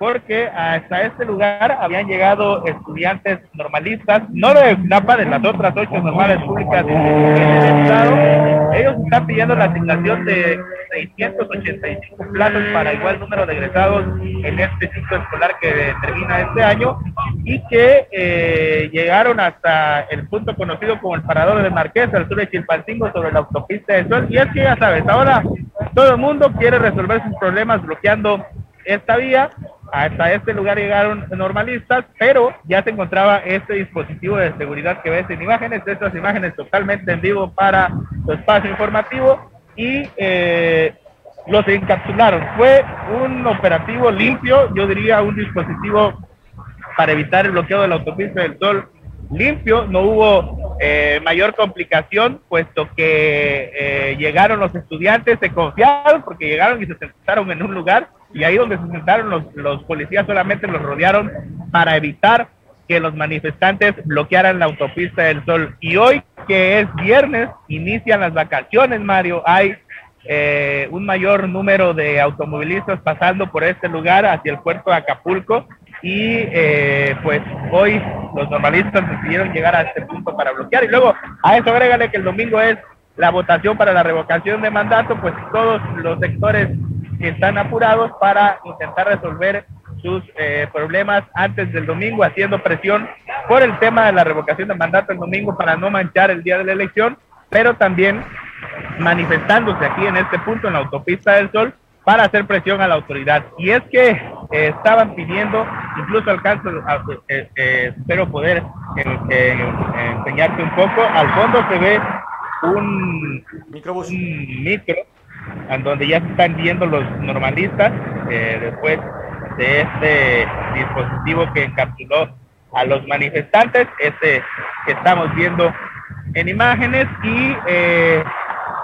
porque hasta este lugar habían llegado estudiantes normalistas, no de FNAPA, de las otras ocho normales públicas en el estado. Ellos están pidiendo la asignación de 685 plazas para igual número de egresados en este ciclo escolar que termina este año y que eh, llegaron hasta el punto conocido como el Parador del Marqués, al sur de Chilpancingo, sobre la autopista de Sol. Y es que ya sabes, ahora todo el mundo quiere resolver sus problemas bloqueando esta vía hasta este lugar llegaron normalistas, pero ya se encontraba este dispositivo de seguridad que ves en imágenes, estas imágenes totalmente en vivo para su espacio informativo y eh, los encapsularon. Fue un operativo limpio, yo diría un dispositivo para evitar el bloqueo de la autopista del Sol limpio, no hubo eh, mayor complicación, puesto que eh, llegaron los estudiantes, se confiaron porque llegaron y se sentaron en un lugar y ahí donde se sentaron los, los policías solamente los rodearon para evitar que los manifestantes bloquearan la autopista del Sol. Y hoy, que es viernes, inician las vacaciones, Mario. Hay eh, un mayor número de automovilistas pasando por este lugar hacia el puerto de Acapulco. Y eh, pues hoy los normalistas decidieron llegar a este punto para bloquear. Y luego a eso agrégale que el domingo es la votación para la revocación de mandato, pues todos los sectores que están apurados para intentar resolver sus eh, problemas antes del domingo, haciendo presión por el tema de la revocación de mandato el domingo para no manchar el día de la elección, pero también manifestándose aquí en este punto en la autopista del Sol para hacer presión a la autoridad. Y es que eh, estaban pidiendo, incluso alcanzo, eh, espero poder enseñarte un poco, al fondo se ve un, un micro en donde ya se están viendo los normalistas eh, después de este dispositivo que encapsuló a los manifestantes, este que estamos viendo en imágenes. Y eh,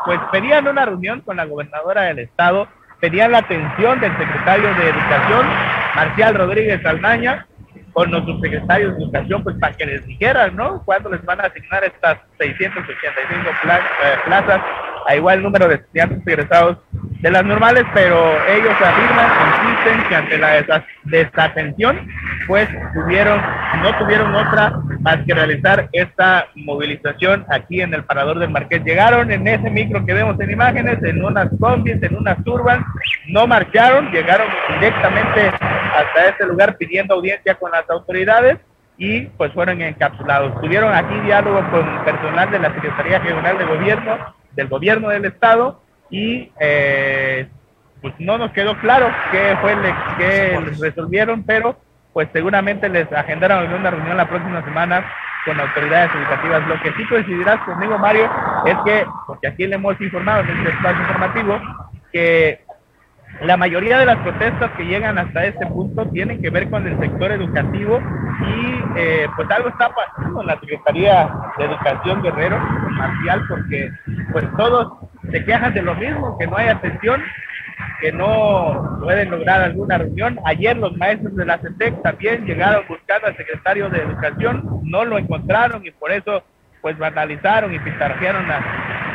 pues pedían una reunión con la gobernadora del estado, pedían la atención del secretario de Educación, Marcial Rodríguez Aldaña, con los subsecretarios de Educación, pues para que les dijeran, ¿no? Cuándo les van a asignar estas 685 eh, plazas a igual número de estudiantes egresados de las normales, pero ellos afirman, insisten que ante la desatención, pues tuvieron, no tuvieron otra más que realizar esta movilización aquí en el Parador del Marqués. Llegaron en ese micro que vemos en imágenes, en unas combis, en unas turbas, no marcharon, llegaron directamente hasta este lugar pidiendo audiencia con las autoridades y pues fueron encapsulados. Tuvieron aquí diálogo con personal de la Secretaría General de Gobierno, del Gobierno del Estado, y eh, pues no nos quedó claro qué fue le, qué resolvieron, pero pues seguramente les agendaron una reunión la próxima semana con autoridades educativas. Lo que sí coincidirás conmigo, Mario, es que, porque aquí le hemos informado en este espacio informativo, que la mayoría de las protestas que llegan hasta este punto tienen que ver con el sector educativo y eh, pues algo está pasando en la Secretaría de Educación Guerrero, Marcial, porque pues todos se quejan de lo mismo, que no hay atención, que no pueden lograr alguna reunión. Ayer los maestros de la CETEC también llegaron buscando al secretario de Educación, no lo encontraron y por eso pues vandalizaron y pintarjearon las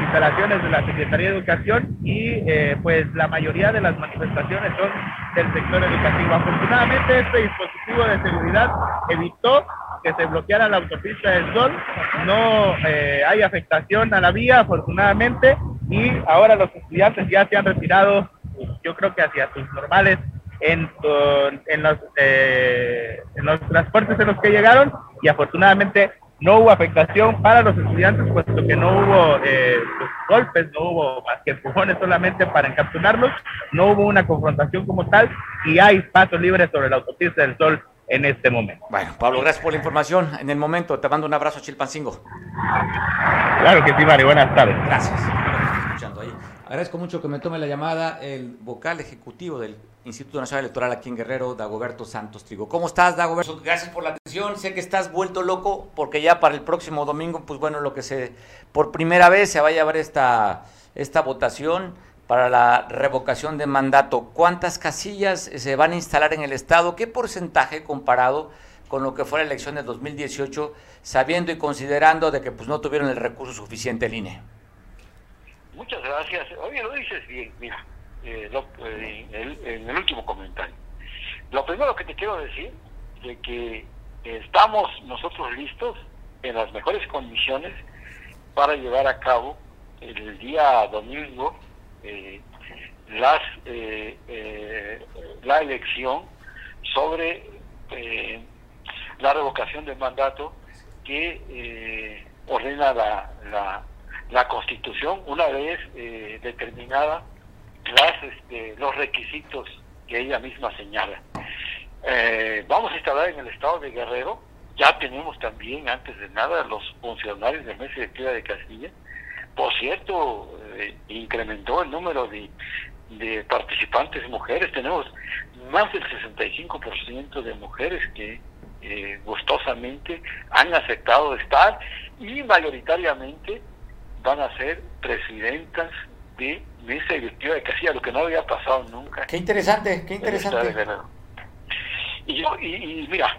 instalaciones de la Secretaría de Educación y eh, pues la mayoría de las manifestaciones son del sector educativo. Afortunadamente este dispositivo de seguridad evitó que se bloqueara la autopista del Sol, no eh, hay afectación a la vía afortunadamente y ahora los estudiantes ya se han retirado, yo creo que hacia sus normales en, en, los, eh, en los transportes en los que llegaron y afortunadamente no hubo afectación para los estudiantes, puesto que no hubo eh, pues, golpes, no hubo más que empujones solamente para encapsularlos, no hubo una confrontación como tal y hay paso libre sobre la autopista del Sol en este momento. Bueno, Pablo, gracias por la información. En el momento, te mando un abrazo, Chilpancingo. Claro que sí, Mario. Buenas tardes. Gracias. Agradezco mucho que me tome la llamada el vocal ejecutivo del Instituto Nacional Electoral aquí en Guerrero, Dagoberto Santos Trigo. ¿Cómo estás, Dagoberto? Gracias por la atención. Sé que estás vuelto loco porque ya para el próximo domingo, pues bueno, lo que se, por primera vez se va a llevar esta, esta votación para la revocación de mandato. ¿Cuántas casillas se van a instalar en el Estado? ¿Qué porcentaje comparado con lo que fue la elección de 2018, sabiendo y considerando de que pues no tuvieron el recurso suficiente el INE? Muchas gracias. Oye, lo dices bien, mira, eh, eh, en, el, último comentario. Lo primero que te quiero decir de que estamos nosotros listos en las mejores condiciones para llevar a cabo el día domingo eh, las la elección sobre la revocación del mandato que ordena la, la, la Constitución una vez eh, determinada las, este, los requisitos que ella misma señala. Eh, vamos a instalar en el estado de Guerrero, ya tenemos también, antes de nada, los funcionarios de mesa directiva de Castilla. Por cierto, eh, incrementó el número de, de participantes mujeres, tenemos más del 65% de mujeres que gustosamente han aceptado estar y mayoritariamente van a ser presidentas de mesa directiva de casilla, lo que no había pasado nunca. Qué interesante, qué interesante. Y, yo, y, mira.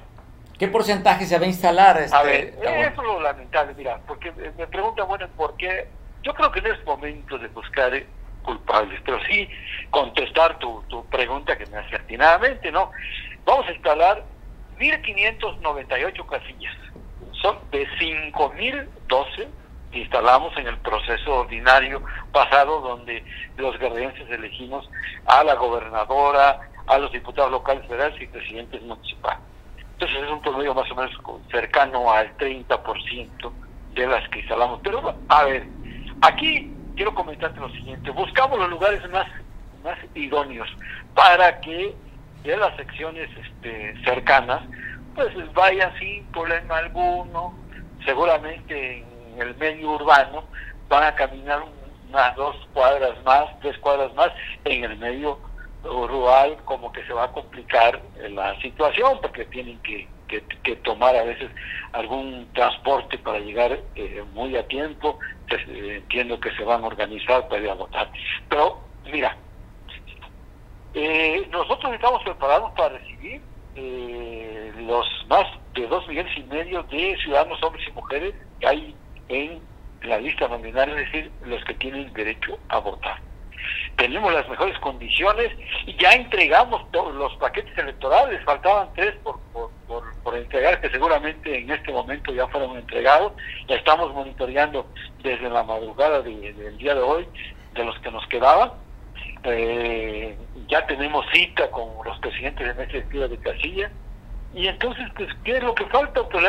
¿Qué porcentaje se va a instalar? Este, a ver, eso es lo lamentable, mira, porque me preguntan, bueno, ¿por qué? Yo creo que no es momento de buscar culpables, pero sí contestar tu, tu pregunta que me hace atinadamente, ¿no? Vamos a instalar 1.598 casillas. Son de 5.012 instalamos en el proceso ordinario pasado donde los guerrerenses elegimos a la gobernadora, a los diputados locales federales y presidentes municipales. Entonces es un promedio más o menos cercano al 30% de las que instalamos. Pero a ver, aquí quiero comentarte lo siguiente, buscamos los lugares más, más idóneos para que de las secciones este, cercanas pues vayan sin problema alguno, seguramente en en el medio urbano, van a caminar unas dos cuadras más, tres cuadras más, en el medio rural como que se va a complicar la situación porque tienen que, que, tomar a veces algún transporte para llegar eh, muy a tiempo, eh, entiendo que se van a organizar para ir a votar. Pero mira, eh, nosotros estamos preparados para recibir los más de dos millones y medio de ciudadanos hombres y mujeres que hay en la lista nominal, es decir, los que tienen derecho a votar. Tenemos las mejores condiciones y ya entregamos todos los paquetes electorales, faltaban tres por, por, entregar, que seguramente en este momento ya fueron entregados. Ya estamos monitoreando desde la madrugada del día de hoy de los que nos quedaban. Eh, ya tenemos cita con los presidentes de mesa de casilla. Y entonces, pues, ¿qué es lo que falta? Pues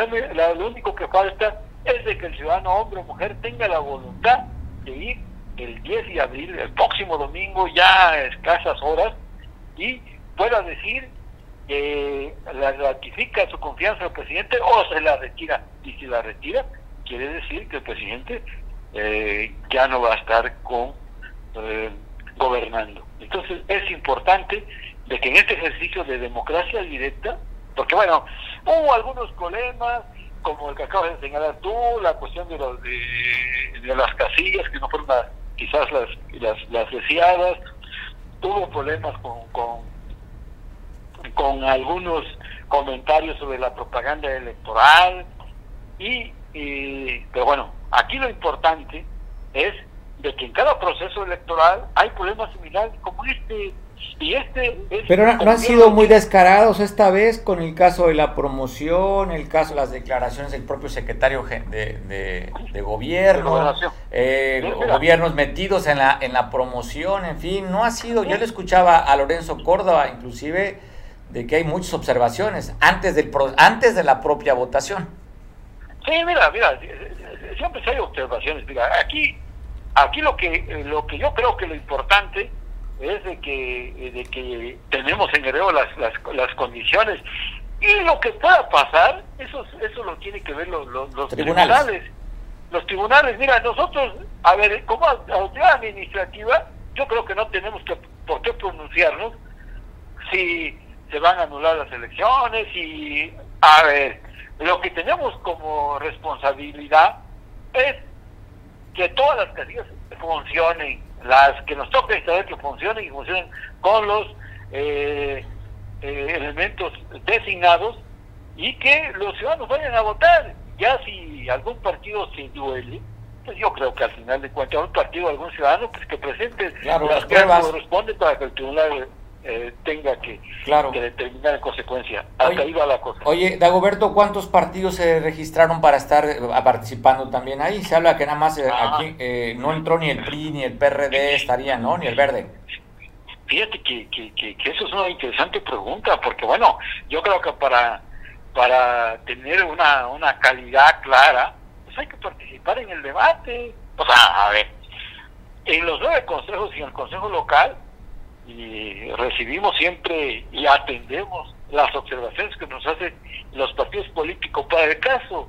lo único que falta es de que el ciudadano hombre o mujer tenga la voluntad de ir el 10 de abril, el próximo domingo, ya a escasas horas, y pueda decir que la ratifica su confianza al presidente o se la retira. Y si la retira, quiere decir que el presidente eh, ya no va a estar con eh, gobernando. Entonces es importante de que en este ejercicio de democracia directa, porque bueno, hubo algunos problemas, como el que acabas de señalar tú, la cuestión de, los, de, las casillas que no fueron quizás las, las, las deseadas, tuvo problemas con, con, con algunos comentarios sobre la propaganda electoral y, y pero bueno, aquí lo importante es de que en cada proceso electoral hay problemas similares como este y este Pero no, han sido muy descarados esta vez con el caso de la promoción, el caso de las declaraciones del propio secretario de, de, gobierno, eh, gobiernos metidos en la, en la promoción, en fin, no ha sido, yo le escuchaba a Lorenzo Córdoba inclusive de que hay muchas observaciones antes, del, antes de la propia votación. Sí, mira, mira, siempre hay observaciones, mira, aquí, aquí lo que, lo que yo creo que lo importante es de que, de que tenemos en Guerrero las, las, condiciones. Y lo que pueda pasar, eso, eso lo tiene que ver los, los, tribunales. Los tribunales, mira, nosotros, a ver, como autoridad administrativa, yo creo que no tenemos que, por qué pronunciarnos si se van a anular las elecciones y, a ver, lo que tenemos como responsabilidad es que todas las casillas funcionen las que nos toca saber que funcionen y funcionen con los eh, eh, elementos designados y que los ciudadanos vayan a votar. Ya si algún partido se duele, pues yo creo que al final de cuentas un partido, algún ciudadano, pues que presente Claro, las las pruebas. que corresponde para que el tribunal eh, tenga que, Claro. que determinar en consecuencia. Hasta Oye, ahí va la cosa. Oye, Dagoberto, ¿cuántos partidos se registraron para estar eh, participando también ahí? Se habla que nada más eh, Ah. aquí eh, no entró ni el PRI ni el PRD estaría, ¿no? Ni el Verde. Fíjate que, que, que, que eso es una interesante pregunta, porque bueno, yo creo que para, para tener una, una calidad clara, pues hay que participar en el debate. O sea, a ver, en los nueve consejos y en el consejo local, y recibimos siempre y atendemos las observaciones que nos hacen los partidos políticos. Para el caso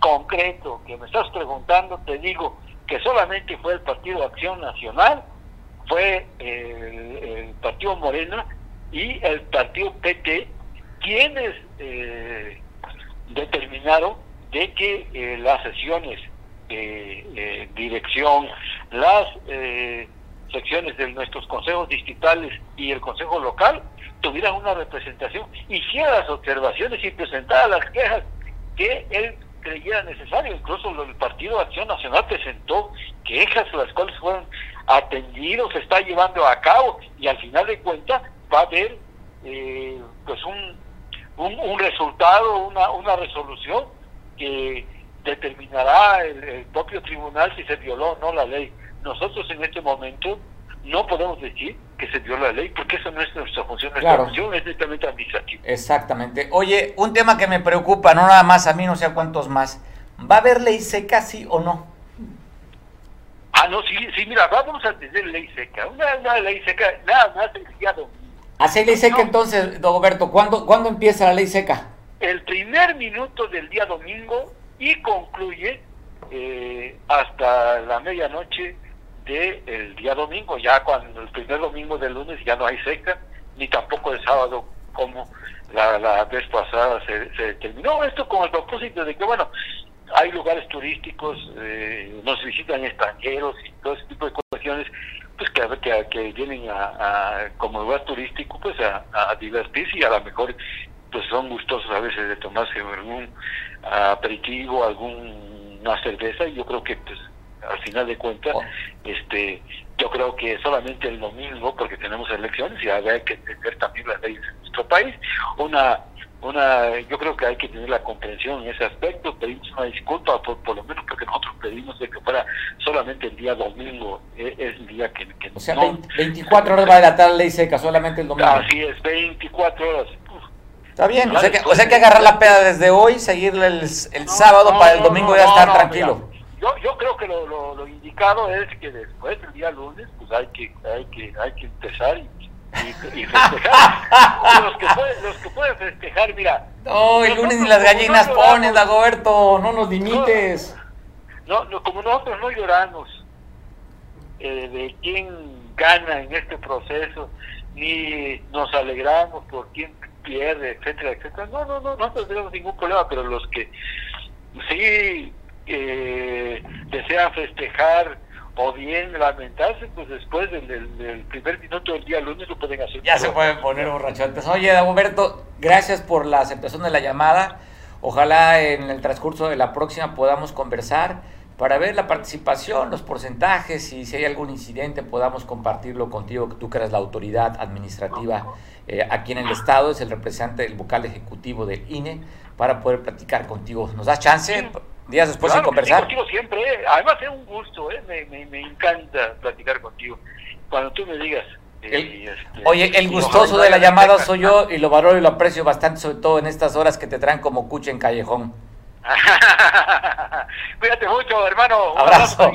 concreto que me estás preguntando, te digo que solamente fue el Partido Acción Nacional, fue el, el Partido Morena y el Partido PT quienes eh, determinaron de que eh, las sesiones de eh, dirección, las eh, secciones de nuestros consejos distritales y el consejo local tuvieran una representación, hiciera las observaciones y presentara las quejas que él creyera necesario. Incluso el Partido Acción Nacional presentó quejas, las cuales fueron atendidos, se está llevando a cabo y al final de cuentas va a haber eh, pues un, un, un resultado, una, una resolución que determinará el, el propio tribunal si se violó o no la ley. Nosotros en este momento no podemos decir que se violó la ley porque eso no es nuestra función, nuestra Claro. función es netamente administrativa. Exactamente. Oye, un tema que me preocupa, no nada más a mí, no sé a cuántos más. ¿Va a haber ley seca, sí o no? Ah, no, sí, sí, mira, vamos a tener ley seca. Una, una ley seca, nada más el día domingo. Así ley seca No. entonces, Dagoberto, ¿cuándo, ¿cuándo empieza la ley seca? El primer minuto del día domingo y concluye eh, hasta la medianoche del día domingo. Ya cuando el primer domingo del lunes ya no hay seca, ni tampoco el sábado como la, la vez pasada se, se terminó. Esto con el propósito de que, bueno, hay lugares turísticos, eh, nos visitan extranjeros y todo ese tipo de cuestiones, pues que, que, que vienen a, como lugar turístico, pues a, a divertirse y a lo mejor pues son gustosos a veces de tomarse algún aperitivo, alguna cerveza y yo creo que pues al final de cuentas Oh. este yo creo que solamente el domingo porque tenemos elecciones y hay que entender también las leyes de nuestro país una una yo creo que hay que tener la comprensión en ese aspecto pedimos una disculpa por, por lo menos porque nosotros pedimos de que fuera solamente el día domingo eh, es el día que, que O sea, no 20 24 horas va a la ley seca, solamente el domingo. así es 24 horas Está bien, o sea, que, o sea que agarrar la peda desde hoy, seguirle el, el No, sábado no, para el domingo no, ya estar tranquilo. mira, yo, yo creo que lo, lo, lo indicado es que después del día lunes, pues hay que, hay que, hay que empezar y, y, y festejar. los, que pueden, los que pueden festejar, mira. No, el lunes ni las gallinas lloramos, Dagoberto, no nos limites. No, no, como nosotros no lloramos eh, de quién gana en este proceso, ni nos alegramos por quién pierde, etcétera, etcétera. No, no, no, no tendremos ningún problema, pero los que sí eh, desean festejar o bien lamentarse, pues después del, del- primer minuto del día lunes lo pueden hacer. Ya se pueden poner borrachotes. Oye, Dagoberto, gracias por la aceptación de la llamada. Ojalá en el transcurso de la próxima podamos conversar para ver la participación, los porcentajes y si hay algún incidente podamos compartirlo contigo, que tú que eres la autoridad administrativa eh, aquí en el Estado, es el representante del vocal ejecutivo del INE, para poder platicar contigo. ¿Nos das chance días después de Claro, conversar? contigo siempre, eh. además es un gusto, eh. me, me, me encanta platicar contigo. Cuando tú me digas. eh, El- este, Oye, el gustoso de la llamada soy yo y lo valoro y lo aprecio bastante, sobre todo en estas horas que te traen como cuche en callejón. Cuídate mucho, hermano. Un Abrazo.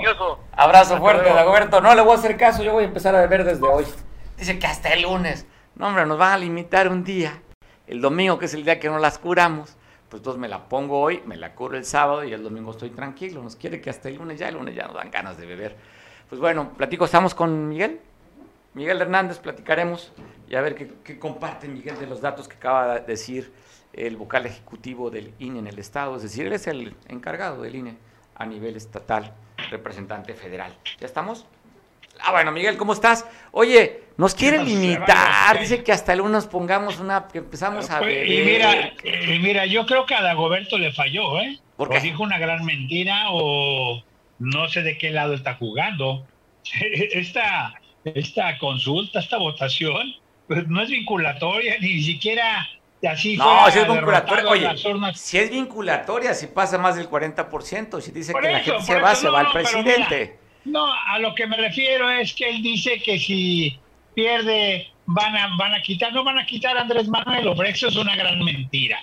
Abrazo Hasta fuerte. Dagoberto. No le voy a hacer caso, yo voy a empezar a beber desde hoy. Dice que hasta el lunes. No, hombre, nos van a limitar un día. El domingo, que es el día que no las curamos. Pues entonces me la pongo hoy, me la curo el sábado y el domingo estoy tranquilo. Nos quiere que hasta el lunes ya, el lunes ya nos dan ganas de beber. Pues bueno, platico, estamos con Miguel. Miguel Hernández, platicaremos y a ver qué, qué comparte Miguel de los datos que acaba de decir el vocal ejecutivo del INE en el Estado. Es decir, él es el encargado del INE a nivel estatal, representante federal. ¿Ya estamos? Ah, bueno, Miguel, ¿cómo estás? Oye, nos quieren limitar, dice que hasta el lunes pongamos una, que empezamos a ver. Pues, y mira, y mira, yo creo que a Dagoberto le falló, ¿eh? Porque dijo una gran mentira o no sé de qué lado está jugando. Esta, esta consulta, esta votación, pues no es vinculatoria, ni siquiera así No, si es vinculatoria, oye, si es vinculatoria, si pasa más del 40%, si dice que la gente se va, se va al presidente. No, a lo que me refiero es que él dice que si pierde van a, van a quitar, no van a quitar a Andrés Manuel, pero eso es una gran mentira.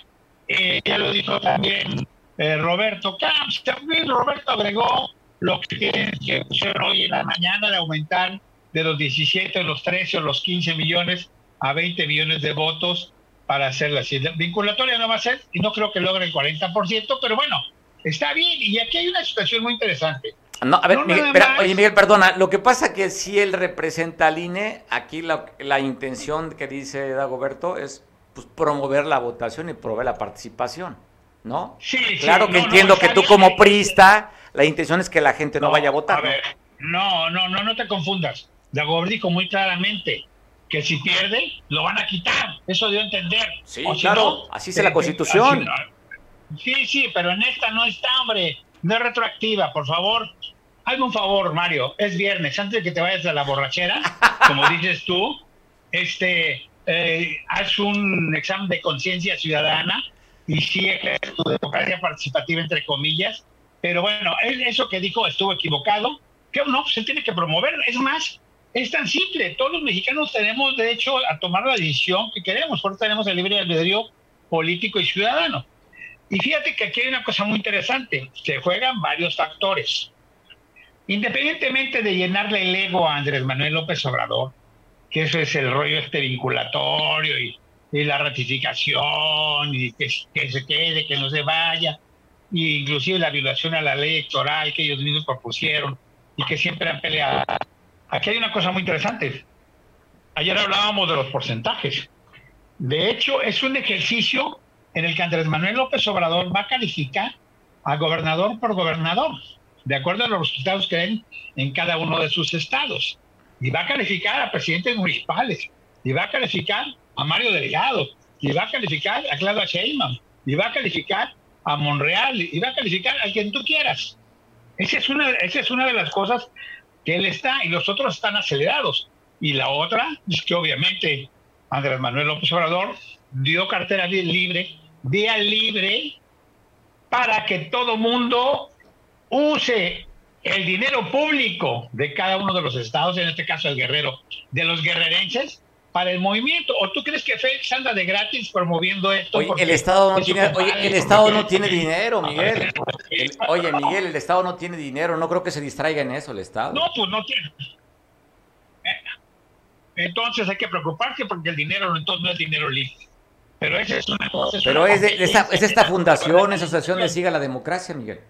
Eh, ya lo dijo también eh, Roberto Camps, también Roberto agregó lo que, que hoy en la mañana de aumentar de los 17, los 13 o los 15 millones a 20 millones de votos para hacer la vinculatoria no va a ser y no creo que logre el 40%, pero bueno, está bien y aquí hay una situación muy interesante. No, a ver, Miguel, oye Miguel, perdona, lo que pasa que si él representa al INE, aquí la, la intención que dice Dagoberto es pues, promover la votación y promover la participación, ¿no? Sí, Claro que entiendo que tú como prista, la intención es que la gente no, vaya a votar. A ver, no, no, no, no te confundas. Dagoberto dijo muy claramente, que si pierde, lo van a quitar. Eso dio a entender. Sí, claro, así es la Constitución. sí, sí, pero en esta no está, hombre. No es retroactiva, por favor. Hazme un favor, Mario. Es viernes, antes de que te vayas a la borrachera, como dices tú, este, eh, haz un examen de conciencia ciudadana y sigue tu democracia participativa, entre comillas. Pero bueno, eso que dijo estuvo equivocado. Que no, se tiene que promover. Es más, es tan simple, todos los mexicanos tenemos derecho a tomar la decisión que queremos, por eso tenemos el libre albedrío político y ciudadano. Y fíjate que aquí hay una cosa muy interesante, se juegan varios factores. Independientemente de llenarle el ego a Andrés Manuel López Obrador, que eso es el rollo este vinculatorio y, la ratificación y que, que, se quede, que no se vaya, y inclusive la violación a la ley electoral que ellos mismos propusieron y que siempre han peleado Aquí hay una cosa muy interesante. Ayer hablábamos de los porcentajes. De hecho, es un ejercicio en el que Andrés Manuel López Obrador va a calificar a gobernador por gobernador, de acuerdo a los resultados que den en cada uno de sus estados. Y va a calificar a presidentes municipales, y va a calificar a Mario Delgado, y va a calificar a Claudia Sheinbaum, y va a calificar a Monreal, y va a calificar a quien tú quieras. Esa es una, esa es una de las cosas que él está y los otros están acelerados. Y la otra es que obviamente Andrés Manuel López Obrador dio cartera libre, día libre, para que todo mundo use el dinero público de cada uno de los estados, en este caso el guerrero, de los guerrerenses, para el movimiento. ¿O tú crees que Félix anda de gratis promoviendo esto? Oye, el Estado no tiene, oye, el Estado no tiene dinero, Miguel. oye, Miguel, el Estado no tiene dinero. No creo que se distraiga en eso el Estado. No, pues no tiene. Entonces hay que preocuparse porque el dinero entonces no es dinero libre. Pero esa es una cosa. Pero es, esta, es esta fundación, esa asociación de Siga la Democracia, Miguel.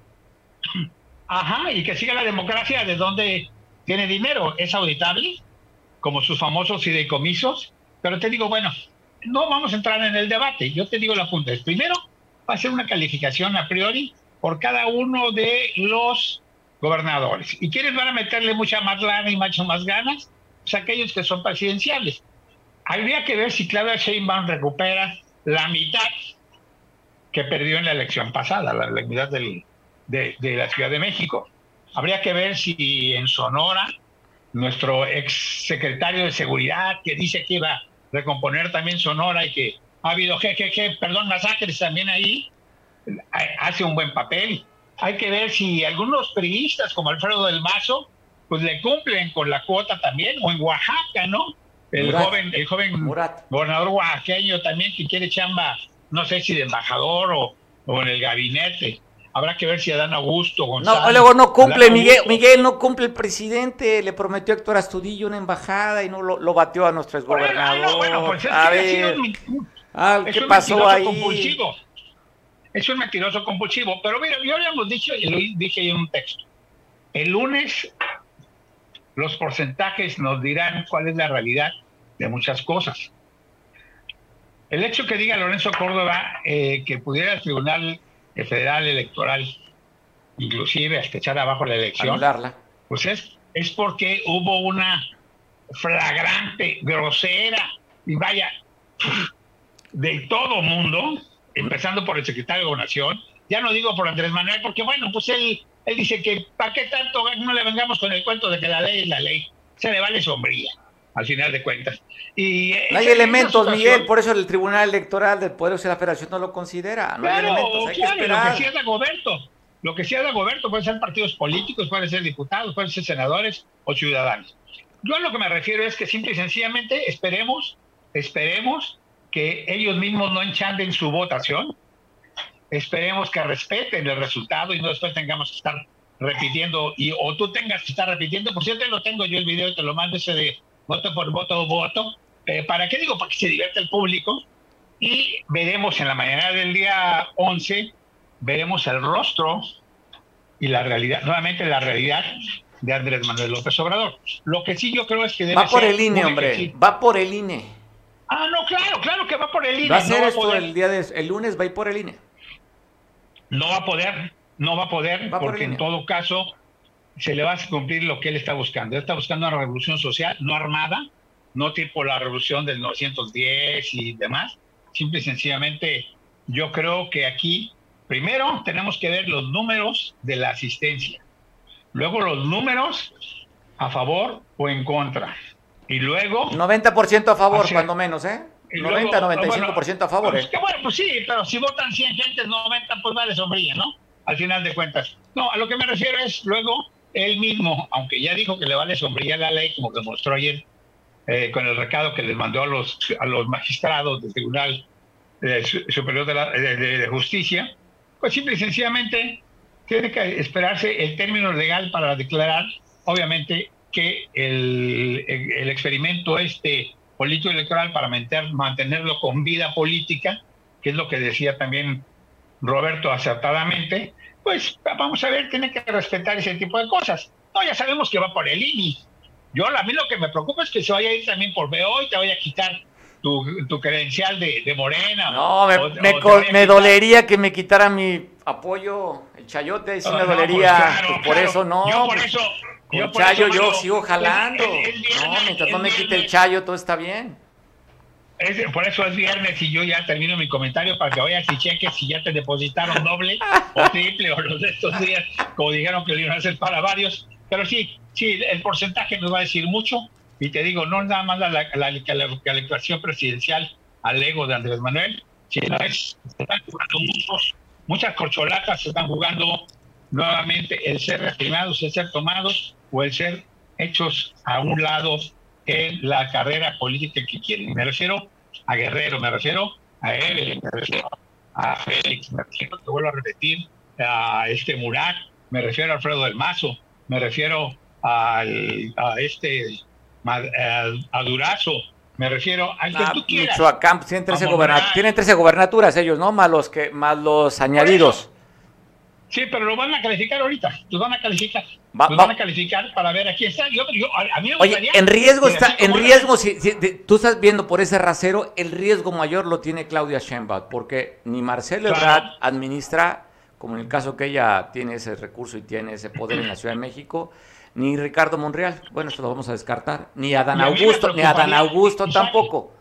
Ajá, y que siga la democracia de donde tiene dinero. ¿Es auditable? como sus famosos fideicomisos, pero te digo, bueno, no vamos a entrar en el debate, yo te digo la punta. Primero, va a ser una calificación a priori por cada uno de los gobernadores. ¿Y quiénes van a meterle mucha más lana y mucho más ganas? Pues aquellos que son presidenciales. Habría que ver si Claudia Sheinbaum recupera la mitad que perdió en la elección pasada, la, mitad de, de la Ciudad de México. Habría que ver si en Sonora nuestro ex secretario de seguridad que dice que iba a recomponer también Sonora y que ha habido perdón, masacres también ahí, hace un buen papel. Hay que ver si algunos periodistas como Alfredo del Mazo, pues le cumplen con la cuota también, o en Oaxaca, ¿no? El joven, el joven gobernador oaxaqueño también que quiere chamba, no sé si de embajador o, o en el gabinete. Habrá que ver si Adán Augusto González. No, luego no cumple, Miguel, Miguel no cumple el presidente, le prometió a Héctor Astudillo una embajada y no lo, lo batió a nuestro exgobernador. Bueno, pues a ver. ah, ¿qué pasó ahí? Compulsivo. Es un mentiroso compulsivo. Pero mira, yo habíamos dicho, y lo dije en un texto. El lunes los porcentajes nos dirán cuál es la realidad de muchas cosas. El hecho que diga Lorenzo Córdoba eh, que pudiera el tribunal federal electoral, inclusive hasta echar abajo la elección, Anularla. pues es, es porque hubo una flagrante, grosera y vaya, de todo mundo, empezando por el secretario de Gobernación, ya no digo por Andrés Manuel, porque bueno, pues él, él dice que ¿para qué tanto no le vengamos con el cuento de que la ley es la ley? Se le vale sombría, al final de cuentas. Y no hay elementos, Miguel, por eso el Tribunal Electoral del Poder de la Federación no lo considera. No hay elementos, hay claro, que lo que sí es Goberto, lo que sí es Goberto puede ser partidos políticos, pueden ser diputados, pueden ser senadores o ciudadanos. Yo a lo que me refiero es que simple y sencillamente esperemos, esperemos que ellos mismos no enchanden su votación, esperemos que respeten el resultado y no después tengamos que estar repitiendo, y, o tú tengas que estar repitiendo, por cierto, lo tengo yo el video y te lo mando ese de voto por voto voto, eh, ¿para qué digo? Para que se divierta el público y veremos en la mañana del día 11, veremos el rostro y la realidad, nuevamente la realidad de Andrés Manuel López Obrador. Lo que sí yo creo es que debe Va por el INE, hombre, va por el INE. Ah, no, claro, claro que va por el INE. Va a ser esto el día de el lunes, va a ir por el INE. No va a poder, no va a poder, porque en todo caso se le va a cumplir lo que él está buscando. Él está buscando una revolución social, no armada, no tipo la revolución del 910 y demás. Simple y sencillamente, yo creo que aquí, primero tenemos que ver los números de la asistencia, luego los números a favor o en contra. Y luego... 90% a favor, cuando menos, ¿eh? 90, 95% a favor. Pues, ¿eh? bueno, pues sí, pero si votan 100 gentes, 90, pues vale sombrilla, ¿no? Al final de cuentas. No, a lo que me refiero es luego él mismo, aunque ya dijo que le vale sombrilla la ley, como demostró ayer eh, con el recado que les mandó a los, a los magistrados del Tribunal eh, Superior de, de, Justicia, pues simple y sencillamente tiene que esperarse el término legal para declarar, obviamente, que el, el experimento este político electoral para mantenerlo con vida política, que es lo que decía también Roberto acertadamente, pues vamos a ver, tiene que respetar ese tipo de cosas. No, ya sabemos que va por el INI. Yo, a mí lo que me preocupa es que se vaya a ir también por BO y te vaya a quitar tu, tu credencial de, de, Morena. No, me, me, dolería que me quitara mi apoyo, el chayote, sí me ah, dolería. Pues por eso no. Yo por eso, con Chayo yo sigo jalando. no, mientras no me quite el Chayo, todo está bien. Por eso es viernes y yo ya termino mi comentario para que vayas y cheques si ya te depositaron doble o triple o los de estos días, como dijeron que lo iban a hacer para varios. Pero sí, sí, el porcentaje nos va a decir mucho. Y te digo, no nada más la, la, la, presidencial al ego de Andrés Manuel, sino es, están jugando muchos, muchas corcholatas, se están jugando nuevamente el ser reprimados, el ser tomados o el ser hechos a un lado en la carrera política que quieren. Me refiero a Guerrero, me refiero a Evelyn, me refiero a Félix, me refiero, te vuelvo a repetir, a este Murat, me refiero a Alfredo del Mazo, me refiero al, a este a, Durazo, me refiero al que ah, tú quieras. Michoacán, tienen 13, tienen 13 gobernaturas ellos, ¿no? Más los, que, más los añadidos. Sí, pero lo van a calificar ahorita. Los van a calificar. los van a calificar para ver aquí está. Yo, a mí me Oye, en riesgo está, en riesgo, si, tú estás viendo por ese rasero, el riesgo mayor lo tiene Claudia Sheinbaum, porque ni Marcelo Ebrard administra, como en el caso que ella tiene ese recurso y tiene ese poder en la Ciudad de México, ni Ricardo Monreal, bueno, esto lo vamos a descartar, ni Adán Augusto, ni Adán Augusto tampoco.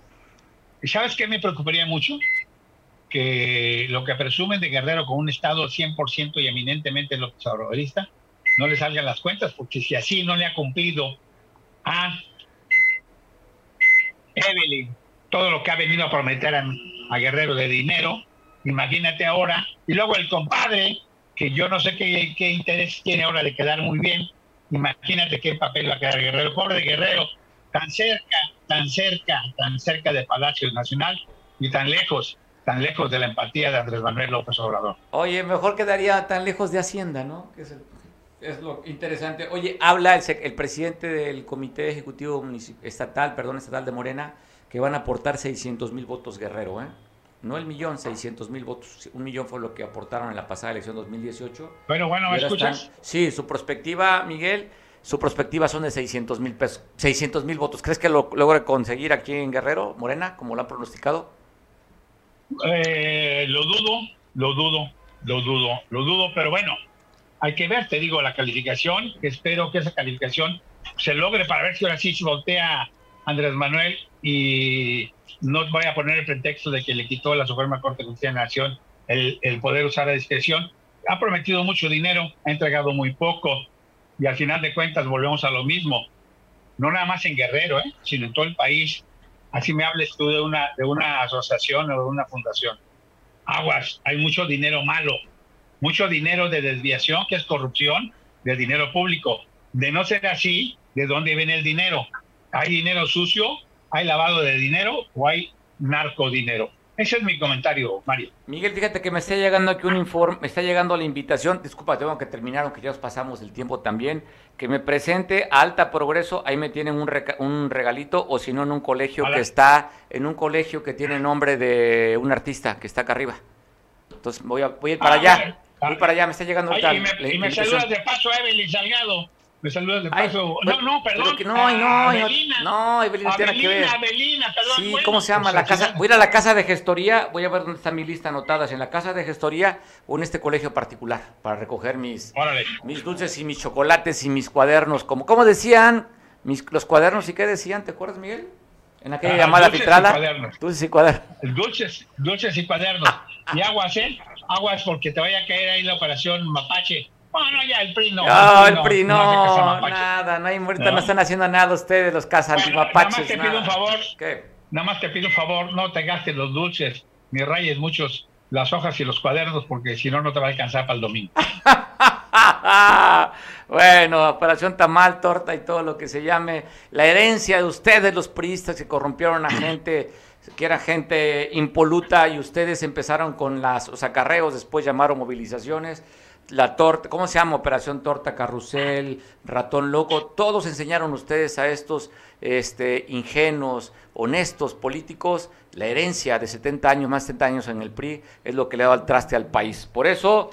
¿Y sabes qué me preocuparía mucho? Que lo que presumen de Guerrero con un Estado 100% y eminentemente lo obradorista, no le salgan las cuentas, porque si así no le ha cumplido a Evelyn todo lo que ha venido a prometer a, Guerrero de dinero, imagínate ahora, y luego el compadre, que yo no sé qué, qué interés tiene ahora de quedar muy bien, imagínate qué papel va a quedar Guerrero, pobre Guerrero, tan cerca, tan cerca, tan cerca de Palacio Nacional y tan lejos tan lejos de la empatía de Andrés Manuel López Obrador. Oye, mejor quedaría tan lejos de Hacienda, ¿no? Que es, lo interesante. Oye, habla el, presidente del Comité Ejecutivo Estatal, perdón, Estatal de Morena, que van a aportar 600 mil votos Guerrero, ¿eh? No el millón, 600 mil votos. Un millón fue lo que aportaron en la pasada elección 2018. Pero bueno, ¿me escuchas? sí, su perspectiva, Miguel, su perspectiva son de 600 mil pesos, 600 mil votos. ¿Crees que lo logre conseguir aquí en Guerrero, Morena, como lo han pronosticado? Eh, lo dudo, lo dudo, lo dudo, lo dudo, pero bueno, hay que ver, te digo, la calificación, espero que esa calificación se logre para ver si ahora sí se voltea Andrés Manuel y no voy a poner el pretexto de que le quitó la Suprema Corte de Justicia de la Nación el, el poder usar la discreción. Ha prometido mucho dinero, ha entregado muy poco y al final de cuentas volvemos a lo mismo. No nada más en Guerrero, ¿eh? sino en todo el país. Así me hables tú de una, de una asociación o de una fundación. Aguas, hay mucho dinero malo, mucho dinero de desviación, que es corrupción, de dinero público. De no ser así, ¿de dónde viene el dinero? ¿Hay dinero sucio? ¿Hay lavado de dinero o hay narcodinero? Ese es mi comentario, Mario. Miguel, fíjate que me está llegando aquí un informe, me está llegando la invitación, disculpa, tengo que terminar, aunque ya nos pasamos el tiempo también, que me presente a Alta Progreso, ahí me tienen un, un regalito, o si no en un colegio que está, en un colegio que tiene nombre de un artista que está acá arriba. Entonces voy a, voy a ir para ah, allá, voy para allá, me está llegando Ay, y me, y me saludas de paso a Evelyn Salgado. Me saludas de paso. no, no, perdón. no, no, no, Evelina tiene que ver. Sí, ¿cómo se llama? la casa. Voy a ir a la casa de gestoría. Voy a ver dónde está mi lista anotadas. En la casa de gestoría o en este colegio particular para recoger mis, mis dulces y mis chocolates y mis cuadernos. Como, ¿Cómo decían mis, los cuadernos y qué decían? ¿Te acuerdas, Miguel? En aquella ah, llamada filtrada. Dulces y cuadernos. Dulces, dulces y cuadernos. y aguas, ¿eh? Aguas porque te vaya a caer ahí la operación Mapache. Bueno, ya el PRI no. No, el PRI no, nada, no hay ahorita no. están haciendo nada ustedes los casas bueno, Nada más te pido un favor. ¿Qué? Nada más te pido un favor, no te gastes los dulces, ni rayes muchos las hojas y los cuadernos, porque si no, no te va a alcanzar para el domingo. bueno, operación tamal, torta y todo lo que se llame. La herencia de ustedes, los priistas que corrompieron a gente, que era gente impoluta, y ustedes empezaron con las, los acarreos, después llamaron movilizaciones la torta, ¿cómo se llama? Operación Torta Carrusel, Ratón Loco, todos enseñaron ustedes a estos este, ingenuos, honestos políticos, la herencia de 70 años, más de 70 años en el PRI, es lo que le ha dado el traste al país. Por eso,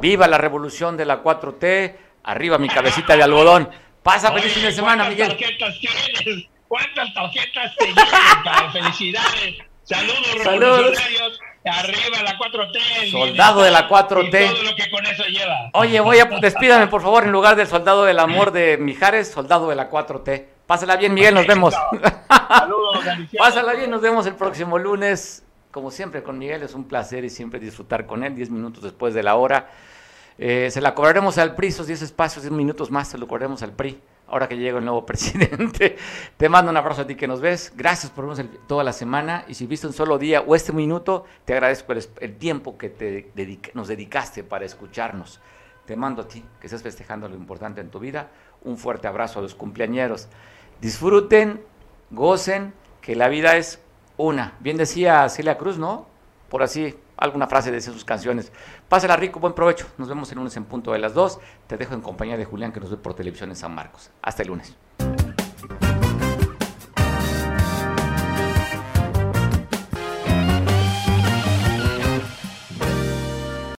viva la revolución de la 4T, arriba mi cabecita de algodón. Pasa feliz fin de semana, Miguel. Tarjetas tienes? ¿Cuántas tarjetas te llevan? Felicidades. Saludos, revolucionarios. Arriba la 4T. Soldado de la 4T. todo lo que con eso lleva. Oye, voy a despídame por favor en lugar del soldado del amor de Mijares, soldado de la 4T. Pásala bien, Miguel, nos vemos. Saludos, Pásala bien, nos vemos el próximo lunes. Como siempre con Miguel es un placer y siempre disfrutar con él, 10 minutos después de la hora. Eh, se la cobraremos al PRI, esos 10 espacios, 10 minutos más, se lo cobraremos al PRI ahora que llega el nuevo presidente. Te mando un abrazo a ti que nos ves. Gracias por vernos toda la semana. Y si viste un solo día o este minuto, te agradezco el, tiempo que nos dedicaste para escucharnos. Te mando a ti que estés festejando lo importante en tu vida. Un fuerte abrazo a los cumpleañeros. Disfruten, gocen, que la vida es una. Bien decía Celia Cruz, ¿no? Por así alguna frase de sus canciones. Pásala rico, buen provecho. Nos vemos el lunes en punto de las dos. Te dejo en compañía de Julián que nos ve por televisión en San Marcos. Hasta el lunes.